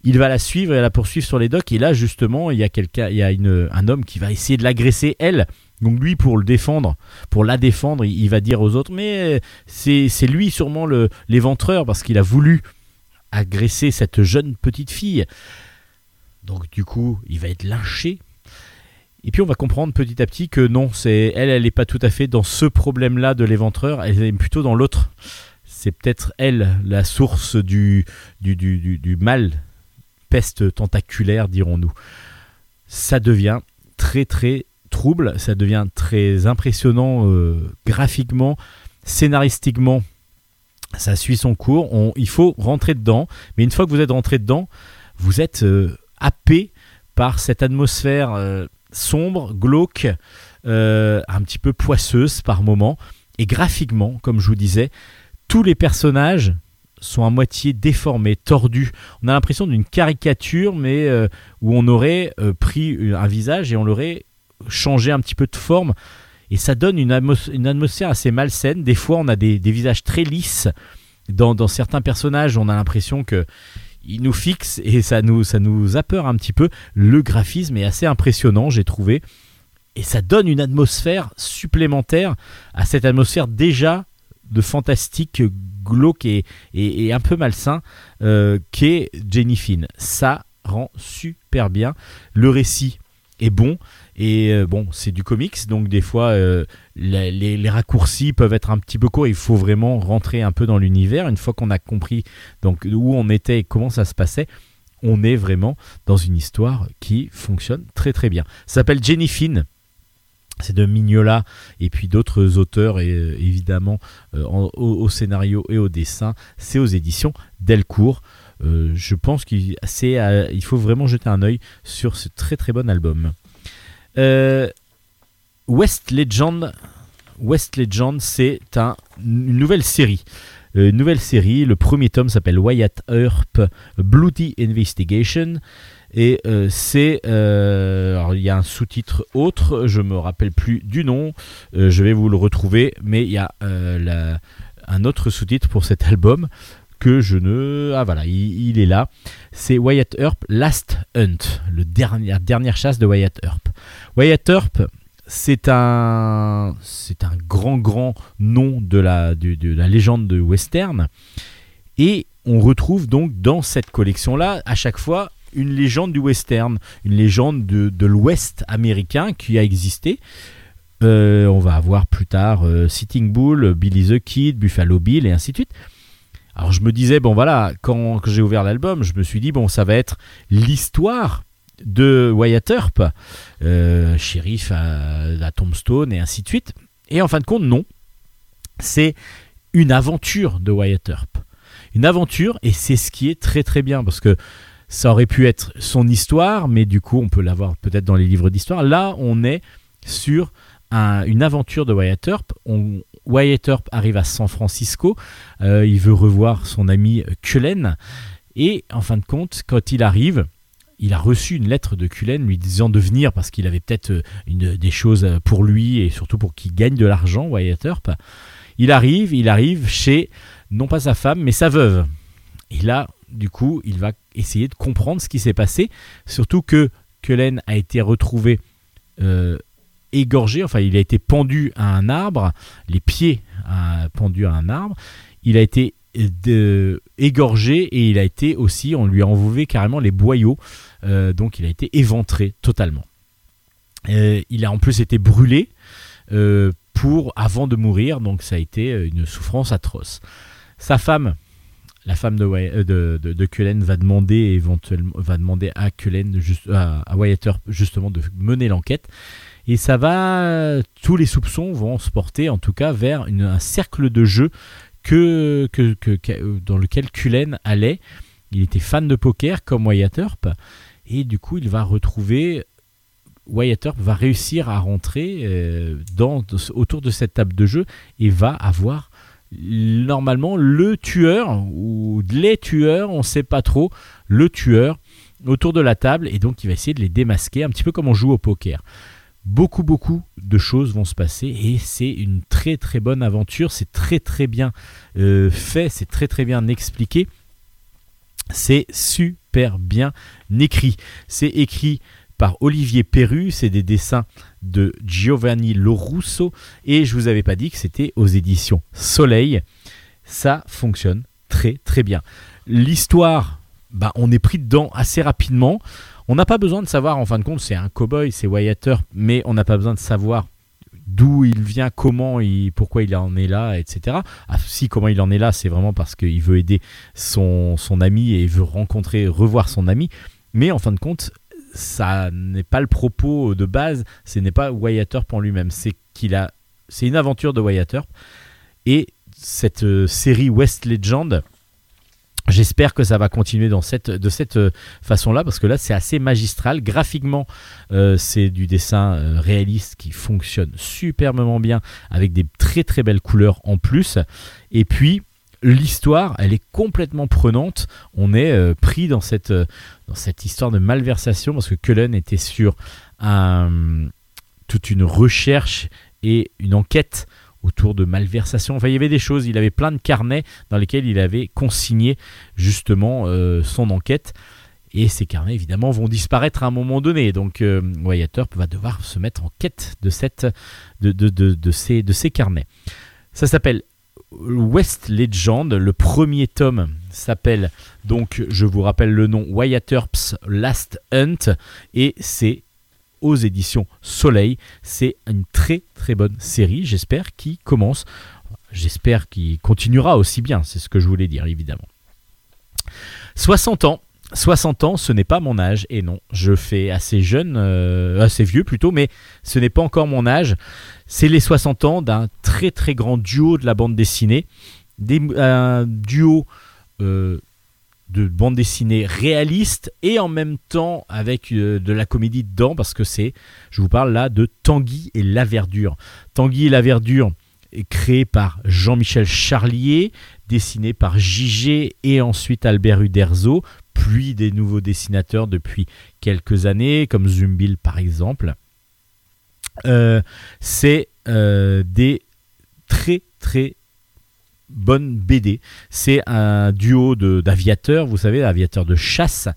Il va la suivre et la poursuivre sur les docks. Et là, justement, il y a, quelqu'un, il y a un homme qui va essayer de l'agresser, elle. Donc lui, pour le défendre, pour la défendre, il, va dire aux autres, mais c'est, lui sûrement l'éventreur, parce qu'il a voulu agresser cette jeune petite fille. Donc du coup, il va être lynché. Et puis on va comprendre petit à petit que non, c'est elle, elle n'est pas tout à fait dans ce problème-là de l'éventreur, elle est plutôt dans l'autre. C'est peut-être elle la source du, du mal, peste tentaculaire, dirons-nous. Ça devient très très ça devient très impressionnant euh, graphiquement, scénaristiquement. Ça suit son cours, il faut rentrer dedans, mais une fois que vous êtes rentré dedans, vous êtes euh, happé par cette atmosphère euh, sombre, glauque, euh, un petit peu poisseuse par moment. Et graphiquement, comme je vous disais, tous les personnages sont à moitié déformés, tordus. On a l'impression d'une caricature, mais où on aurait pris un visage et on l'aurait changé un petit peu de forme. Et ça donne une, atmos- une atmosphère assez malsaine. Des fois, on a des, visages très lisses. Dans, certains personnages, on a l'impression que il nous fixe et ça nous, ça nous a peur un petit peu. Le graphisme est assez impressionnant, j'ai trouvé. Et ça donne une atmosphère supplémentaire à cette atmosphère déjà de fantastique, glauque et, et- et un peu malsain euh, qu'est Jenny Finn. Ça rend super bien. Le récit est bon. Et euh, bon, c'est du comics, donc des fois euh, les, raccourcis peuvent être un petit peu courts. Il faut vraiment rentrer un peu dans l'univers. Une fois qu'on a compris donc où on était et comment ça se passait, on est vraiment dans une histoire qui fonctionne très très bien. Ça s'appelle Jenny Finn. C'est de Mignola et puis d'autres auteurs, et euh, évidemment en- au, scénario et au dessin. C'est aux éditions Delcourt. Je pense qu'il faut vraiment jeter un œil sur ce très très bon album. Euh, West Legend, West Legend, c'est un- une nouvelle série. Euh, Une nouvelle série. Le premier tome s'appelle Wyatt Earp Bloody Investigation. Et euh, c'est. il y a un sous-titre autre, je me rappelle plus du nom, je vais vous le retrouver, mais il y a un autre sous-titre pour cet album que je ne. Ah voilà, il, est là. C'est Wyatt Earp Last Hunt, le dernier, dernière chasse de Wyatt Earp. Wyatt Earp, c'est un, c'est un grand, grand nom de la, du- de la légende de western. Et on retrouve donc dans cette collection-là, à chaque fois, une légende du western, une légende de, de l'ouest américain qui a existé. Euh, on va avoir plus tard euh, Sitting Bull, Billy the Kid, Buffalo Bill et ainsi de suite. Alors je me disais, bon voilà, quand, j'ai ouvert l'album, je me suis dit, bon, ça va être l'histoire de Wyatt Earp, euh, shérif à, à Tombstone et ainsi de suite. Et en fin de compte, non. C'est une aventure de Wyatt Earp. Une aventure, et c'est ce qui est très très bien, parce que ça aurait pu être son histoire, mais du coup, on peut l'avoir peut-être dans les livres d'histoire. Là, on est sur un- une aventure de Wyatt Earp. Wyatt Earp arrive à San Francisco. Euh, il veut revoir son ami Cullen. Et en fin de compte, quand il arrive, il a reçu une lettre de Cullen lui disant de venir parce qu'il avait peut-être euh, des choses pour lui et surtout pour qu'il gagne de l'argent, Wyatt Earp. Il arrive, il arrive chez non pas sa femme, mais sa veuve. Et là, du coup, il va essayer de comprendre ce qui s'est passé, surtout que Cullen a été retrouvé euh, égorgé, enfin il a été pendu à un arbre, les pieds euh, pendus à un arbre, il a été égorgé et il a été aussi, on lui a enlevé carrément les boyaux, euh, donc il a été éventré totalement. Euh, il a en plus été brûlé pour avant de mourir, donc ça a été une souffrance atroce. Sa femme, la femme de, de, Cullen va demander éventuellement va demander à Cullen à, à justement de mener l'enquête et ça va tous les soupçons vont se porter en tout cas vers un cercle de jeu que- dans lequel Cullen allait. Il était fan de poker comme Wyatt Earp. Et du coup il va retrouver Wyatt Earp va réussir à rentrer euh, dans, autour de cette table de jeu et va avoir normalement le tueur ou les tueurs, on ne sait pas trop, le tueur autour de la table. Et donc il va essayer de les démasquer un petit peu comme on joue au poker. Beaucoup beaucoup de choses vont se passer et c'est une très très bonne aventure, c'est très très bien euh, fait, c'est très très bien expliqué. C'est super bien écrit. C'est écrit par Olivier Perru, c'est des dessins de Giovanni Lorusso et je vous avais pas dit que c'était aux éditions Soleil. Ça fonctionne très très bien. L'histoire, bah, on est pris dedans assez rapidement. On n'a pas besoin de savoir, en fin de compte, c'est un cowboy, c'est Wyatt Earp, mais on n'a pas besoin de savoir d'où il vient, comment il, pourquoi il en est là, etc. Ah, si, comment il en est là, c'est vraiment parce qu'il veut aider son, son ami et il veut rencontrer, revoir son ami. Mais en fin de compte, ça n'est pas le propos de base, ce n'est pas Wyatt Earp en lui-même, c'est qu'il a, c'est une aventure de Wyatt Earp et cette euh, série West Legend. J'espère que ça va continuer dans cette, de cette euh, façon-là parce que là c'est assez magistral. Graphiquement, euh, c'est du dessin euh, réaliste qui fonctionne superbement bien avec des très très belles couleurs en plus. Et puis l'histoire, elle est complètement prenante. On est pris dans cette, dans cette histoire de malversation parce que Cullen était sur toute une recherche et une enquête autour de malversation. Enfin, il y avait des choses. Il avait plein de carnets dans lesquels il avait consigné justement euh, son enquête. Et ces carnets, évidemment, vont disparaître à un moment donné. Donc, euh, Wyatt Earp va devoir se mettre en quête de ces, de ces carnets. Ça s'appelle West Legend. Le premier tome s'appelle, donc, je vous rappelle le nom, Wyatt Earp's Last Hunt. Et c'est aux éditions Soleil. C'est une très très bonne série, j'espère, qui commence. J'espère qu'il continuera aussi bien, c'est ce que je voulais dire, évidemment. 60 ans. 60 ans, ce n'est pas mon âge, et non, je fais assez jeune, euh, assez vieux plutôt, mais ce n'est pas encore mon âge. C'est les 60 ans d'un très très grand duo de la bande dessinée, des, un duo euh, de bande dessinée réaliste et en même temps avec euh, de la comédie dedans, parce que c'est, je vous parle là de Tanguy et la Verdure. Tanguy et la Verdure est créé par Jean-Michel Charlier, dessiné par JG et ensuite Albert Uderzo, puis des nouveaux dessinateurs depuis quelques années, comme Zumbil par exemple. Euh, c'est euh, des très très bonnes BD. C'est un duo d'aviateurs, vous savez, aviateurs de chasse.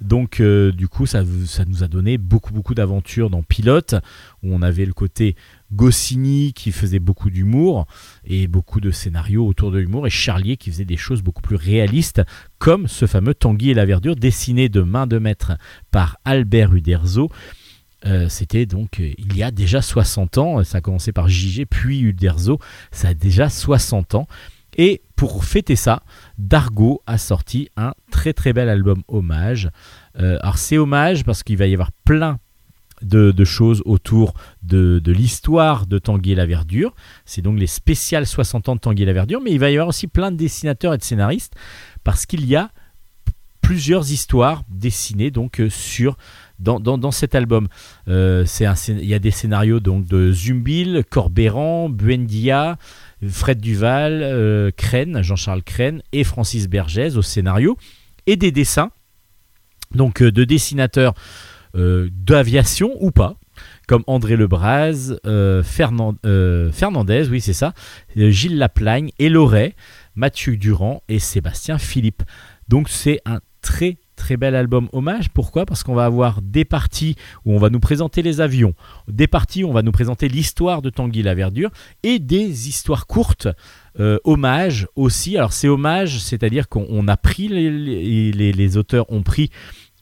Donc euh, du coup, ça, ça nous a donné beaucoup beaucoup d'aventures dans Pilote, où on avait le côté Goscinny qui faisait beaucoup d'humour et beaucoup de scénarios autour de l'humour, et Charlier qui faisait des choses beaucoup plus réalistes, comme ce fameux Tanguy et la Verdure, dessiné de main de maître par Albert Uderzo. Euh, C'était donc euh, il y a déjà 60 ans, ça a commencé par JG, puis Uderzo, ça a déjà 60 ans. Et pour fêter ça, Dargo a sorti un très très bel album hommage. Euh, alors c'est hommage parce qu'il va y avoir plein de, choses autour de, l'histoire de Tanguy et la Verdure. C'est donc les spéciales 60 ans de Tanguy et la Verdure, mais il va y avoir aussi plein de dessinateurs et de scénaristes parce qu'il y a plusieurs histoires dessinées donc euh, sur dans, cet album. Euh, il y a des scénarios donc de Zumbil, Corbéran, Buendia, Fred Duval, euh, Jean-Charles Crène et Francis Bergès au scénario et des dessins donc euh, de dessinateurs euh, d'aviation ou pas comme André Lebras, euh, Fernand- Fernandez, oui c'est ça, Gilles Laplagne, Eloret, Mathieu Durand et Sébastien Philippe. Donc c'est un très très bel album hommage. Pourquoi? Parce qu'on va avoir des parties où on va nous présenter les avions, des parties où on va nous présenter l'histoire de Tanguy la Verdure et des histoires courtes euh, hommage aussi. Alors c'est hommage, c'est-à-dire qu'on on a pris les- les auteurs ont pris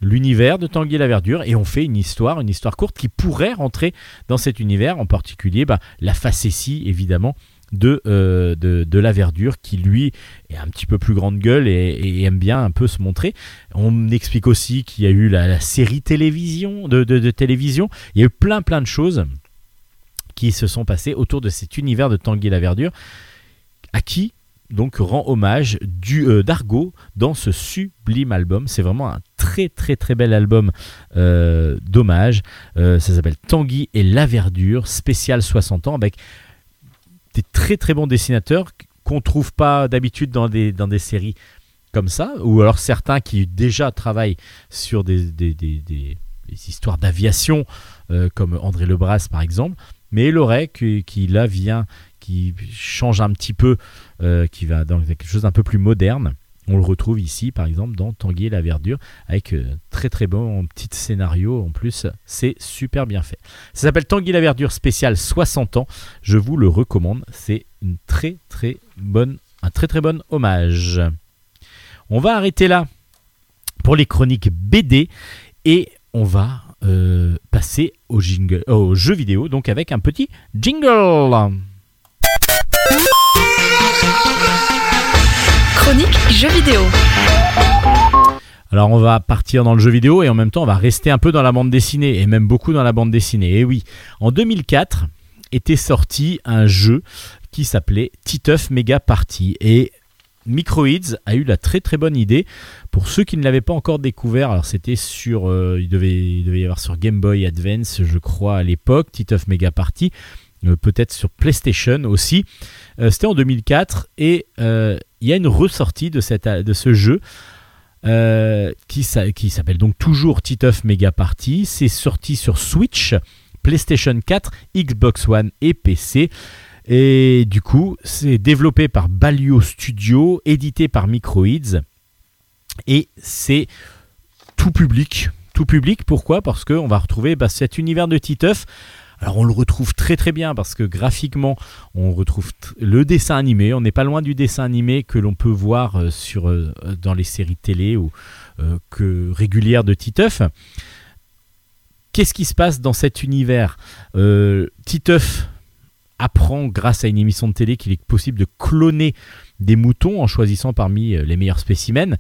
l'univers de Tanguy la Verdure et on fait une histoire, une histoire courte qui pourrait rentrer dans cet univers, en particulier bah, la facétie évidemment de, euh, de, de la verdure qui lui est un petit peu plus grande gueule et, aime bien un peu se montrer. On explique aussi qu'il y a eu la, série télévision de, de- télévision. Il y a eu plein plein de choses qui se sont passées autour de cet univers de Tanguy la Verdure à qui donc rend hommage du euh, d'Argo dans ce sublime album. C'est vraiment un très très très bel album euh, d'hommage. Ça s'appelle Tanguy et la Verdure, spécial 60 ans, avec des très très bons dessinateurs qu'on trouve pas d'habitude dans des, séries comme ça, ou alors certains qui déjà travaillent sur des, histoires d'aviation, euh, comme André Lebras par exemple, mais Loret qui, qui là vient, qui change un petit peu, euh, qui va dans quelque chose d'un peu plus moderne. On le retrouve ici, par exemple, dans Tanguy la Verdure, avec euh, très très bon petit scénario en plus. C'est super bien fait. Ça s'appelle Tanguy la Verdure spécial 60 ans. Je vous le recommande. C'est une très très bonne, un très très bon hommage. On va arrêter là pour les chroniques BD et on va euh, passer au, jingle, au jeu vidéo, donc avec un petit jingle. Chronique jeux vidéo. Alors on va partir dans le jeu vidéo et en même temps on va rester un peu dans la bande dessinée et même beaucoup dans la bande dessinée. Et oui, en 2004 était sorti un jeu qui s'appelait Titeuf Mega Party et Microids a eu la très très bonne idée pour ceux qui ne l'avaient pas encore découvert. Alors c'était sur, euh, il, devait, il devait y avoir sur Game Boy Advance, je crois à l'époque, Titeuf Mega Party, peut-être sur PlayStation aussi. Euh, c'était en 2004 et euh, il y a une ressortie de, cette, de ce jeu euh, qui, qui s'appelle donc toujours Titeuf Mega Party. C'est sorti sur Switch, PlayStation 4, Xbox One et PC. Et du coup, c'est développé par Balio Studio, édité par Microids. Et c'est tout public. Tout public, pourquoi? Parce qu'on va retrouver bah, cet univers de Titeuf. Alors on le retrouve très très bien parce que graphiquement on retrouve le dessin animé, on n'est pas loin du dessin animé que l'on peut voir euh, euh, dans les séries télé ou euh, que régulières de Titeuf. Qu'est-ce qui se passe dans cet univers? Titeuf apprend grâce à une émission de télé qu'il est possible de cloner des moutons en choisissant parmi les meilleurs spécimens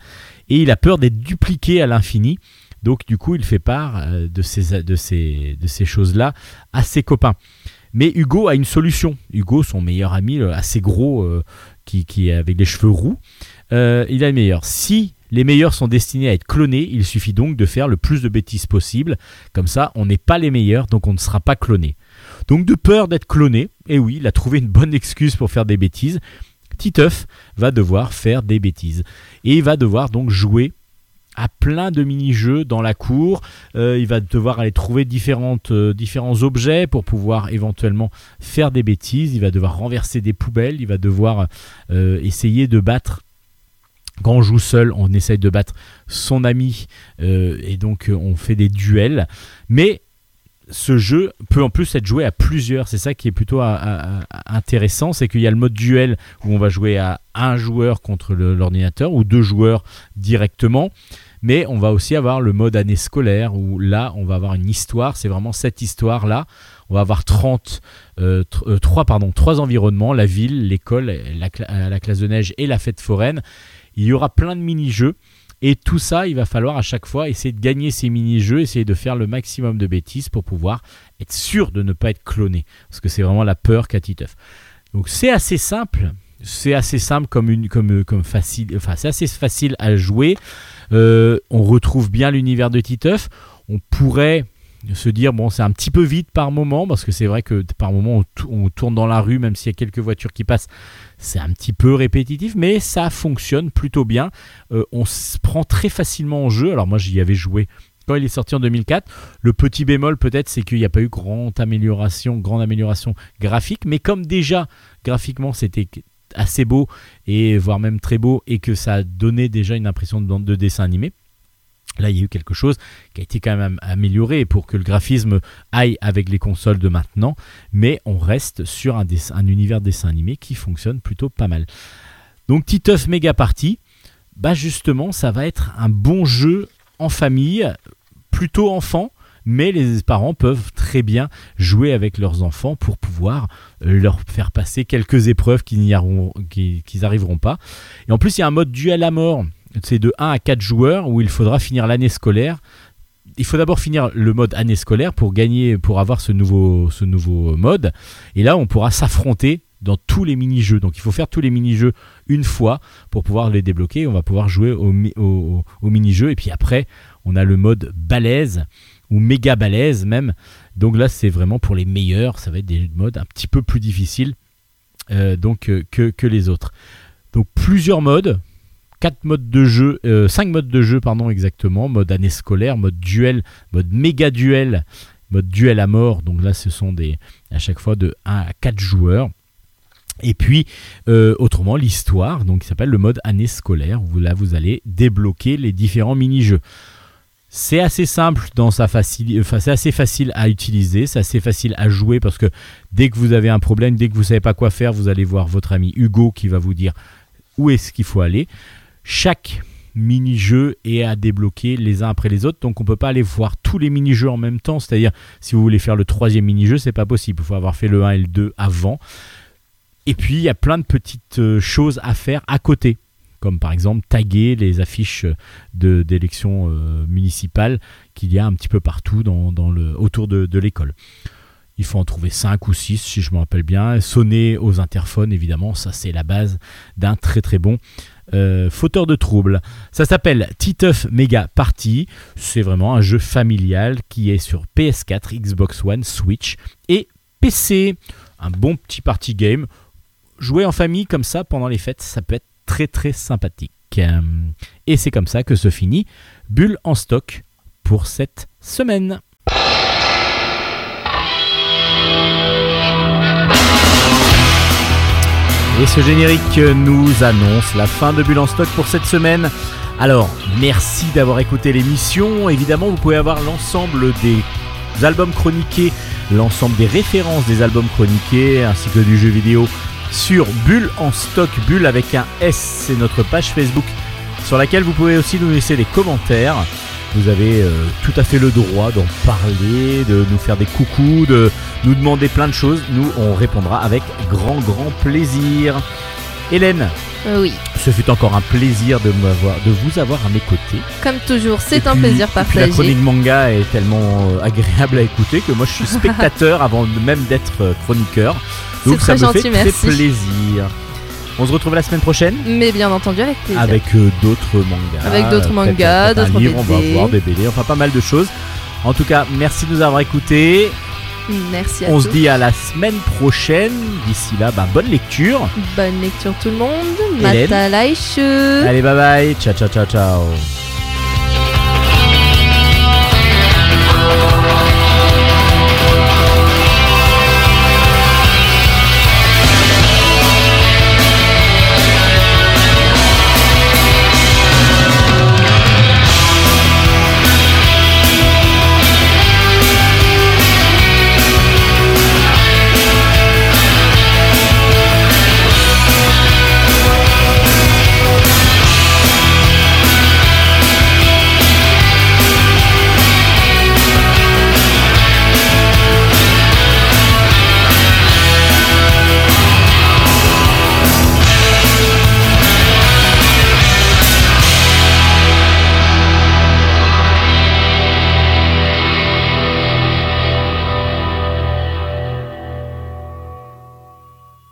et il a peur d'être dupliqué à l'infini. Donc du coup, il fait part euh, de ces, choses-là à ses copains. Mais Hugo a une solution. Hugo, son meilleur ami, assez gros, euh, qui, est avec les cheveux roux, euh, il a le meilleur. Si les meilleurs sont destinés à être clonés, il suffit donc de faire le plus de bêtises possible. Comme ça, on n'est pas les meilleurs, donc on ne sera pas cloné. Donc de peur d'être cloné, et oui, il a trouvé une bonne excuse pour faire des bêtises. Titeuf va devoir faire des bêtises. Et il va devoir donc jouer à plein de mini-jeux dans la cour. Euh, il va devoir aller trouver euh, différents objets pour pouvoir éventuellement faire des bêtises. Il va devoir renverser des poubelles. Il va devoir euh, essayer de battre. Quand on joue seul, on essaye de battre son ami et donc on fait des duels. Mais ce jeu peut en plus être joué à plusieurs. C'est ça qui est plutôt à- à- à- intéressant, c'est qu'il y a le mode duel où on va jouer à un joueur contre l'ordinateur ou deux joueurs directement. Mais on va aussi avoir le mode année scolaire où là, on va avoir une histoire. C'est vraiment cette histoire-là. On va avoir 30, euh, tr- euh, trois, pardon, trois environnements la ville, l'école, la classe de neige et la fête foraine. Il y aura plein de mini-jeux. Et tout ça, il va falloir à chaque fois essayer de gagner ces mini-jeux, essayer de faire le maximum de bêtises pour pouvoir être sûr de ne pas être cloné. Parce que c'est vraiment la peur qu'a Titeuf. Donc c'est assez simple. C'est assez simple comme, une, facile. Enfin, c'est assez facile à jouer. Euh, on retrouve bien l'univers de Titeuf. On pourrait se dire, bon, c'est un petit peu vite par moment, parce que c'est vrai que par moment, on, tou- on tourne dans la rue, même s'il y a quelques voitures qui passent, c'est un petit peu répétitif, mais ça fonctionne plutôt bien. Euh, on se prend très facilement en jeu. Alors moi, j'y avais joué quand il est sorti en 2004. Le petit bémol, peut-être, c'est qu'il n'y a pas eu grande amélioration, amélioration graphique, mais comme déjà, graphiquement, c'était assez beau, et voire même très beau, et que ça donnait déjà une impression de dessin animé. Là, il y a eu quelque chose qui a été quand même am- amélioré pour que le graphisme aille avec les consoles de maintenant, mais on reste sur un, dessin- un univers dessin animé qui fonctionne plutôt pas mal. Donc Titeuf Mega Party, bah justement, ça va être un bon jeu en famille, plutôt enfant, mais les parents peuvent très bien jouer avec leurs enfants pour pouvoir euh, leur faire passer quelques épreuves qu'ils n'y arriveront, arriveront pas. Et en plus, il y a un mode duel à mort. C'est de 1 à 4 joueurs où il faudra finir l'année scolaire. Il faut d'abord finir le mode année scolaire pour gagner, pour avoir ce nouveau, mode. Et là, on pourra s'affronter dans tous les mini-jeux. Donc il faut faire tous les mini-jeux une fois pour pouvoir les débloquer. On va pouvoir jouer au, mi- au, au- au mini-jeu. Et puis après, on a le mode balèze ou méga balèze même. Donc là, c'est vraiment pour les meilleurs. Ça va être des modes un petit peu plus difficiles euh, euh, que les autres. Donc plusieurs modes. 4 modes de jeu, 5 modes de jeu pardon exactement, mode année scolaire, mode duel, mode méga duel, mode duel à mort. Donc là ce sont des à chaque fois de 1 à 4 joueurs. Et puis euh, autrement l'histoire, donc qui s'appelle le mode année scolaire, où là vous allez débloquer les différents mini-jeux. C'est assez simple dans sa enfin c'est assez facile à utiliser, c'est assez facile à jouer parce que dès que vous avez un problème, dès que vous savez pas quoi faire, vous allez voir votre ami Hugo qui va vous dire où est-ce qu'il faut aller. Chaque mini-jeu est à débloquer les uns après les autres, donc on peut pas aller voir tous les mini-jeux en même temps. C'est-à-dire, si vous voulez faire le troisième mini-jeu, c'est pas possible. Il faut avoir fait le 1 et le 2 avant. Et puis, il y a plein de petites euh, choses à faire à côté, comme par exemple taguer les affiches d'élections euh, municipales qu'il y a un petit peu partout dans, autour de, de l'école. Il faut en trouver 5 ou 6 si je me rappelle bien. Sonner aux interphones, évidemment, ça c'est la base d'un très très bon euh, fauteur de troubles. Ça s'appelle Titeuf Mega Party. C'est vraiment un jeu familial qui est sur PS4, Xbox One, Switch et PC. Un bon petit party game. Jouer en famille comme ça pendant les fêtes, ça peut être très très sympathique. Euh, Et c'est comme ça que se finit Bulle en stock pour cette semaine. Et ce générique nous annonce la fin de Bulle en stock pour cette semaine. Alors, merci d'avoir écouté l'émission. Évidemment, vous pouvez avoir l'ensemble des albums chroniqués, l'ensemble des références des albums chroniqués, ainsi que du jeu vidéo sur Bulle en stock, Bulle avec un S. C'est notre page Facebook sur laquelle vous pouvez aussi nous laisser des commentaires. Vous avez euh, tout à fait le droit d'en parler, de nous faire des coucous, de nous demander plein de choses. Nous, on répondra avec grand, grand plaisir. Hélène, Euh, oui, ce fut encore un plaisir de, m'avoir- de vous avoir à mes côtés. comme toujours, c'est un puis- plaisir puis La partagé. chronique manga est tellement euh, agréable à écouter que moi je suis spectateur avant même d'être chroniqueur. Donc ça très me fait très plaisir. On se retrouve la semaine prochaine Mais bien entendu, avec plaisir. avec euh, d'autres mangas. Avec d'autres mangas, d'autres livre, On va BD. voir des BD, enfin pas mal de choses. En tout cas, merci de nous avoir écoutés. Merci à On tous. se dit à la semaine prochaine. D'ici là, bah, bonne lecture. Bonne lecture tout le monde. Hélène. Mata. Allez, bye bye. Ciao, ciao, ciao, ciao.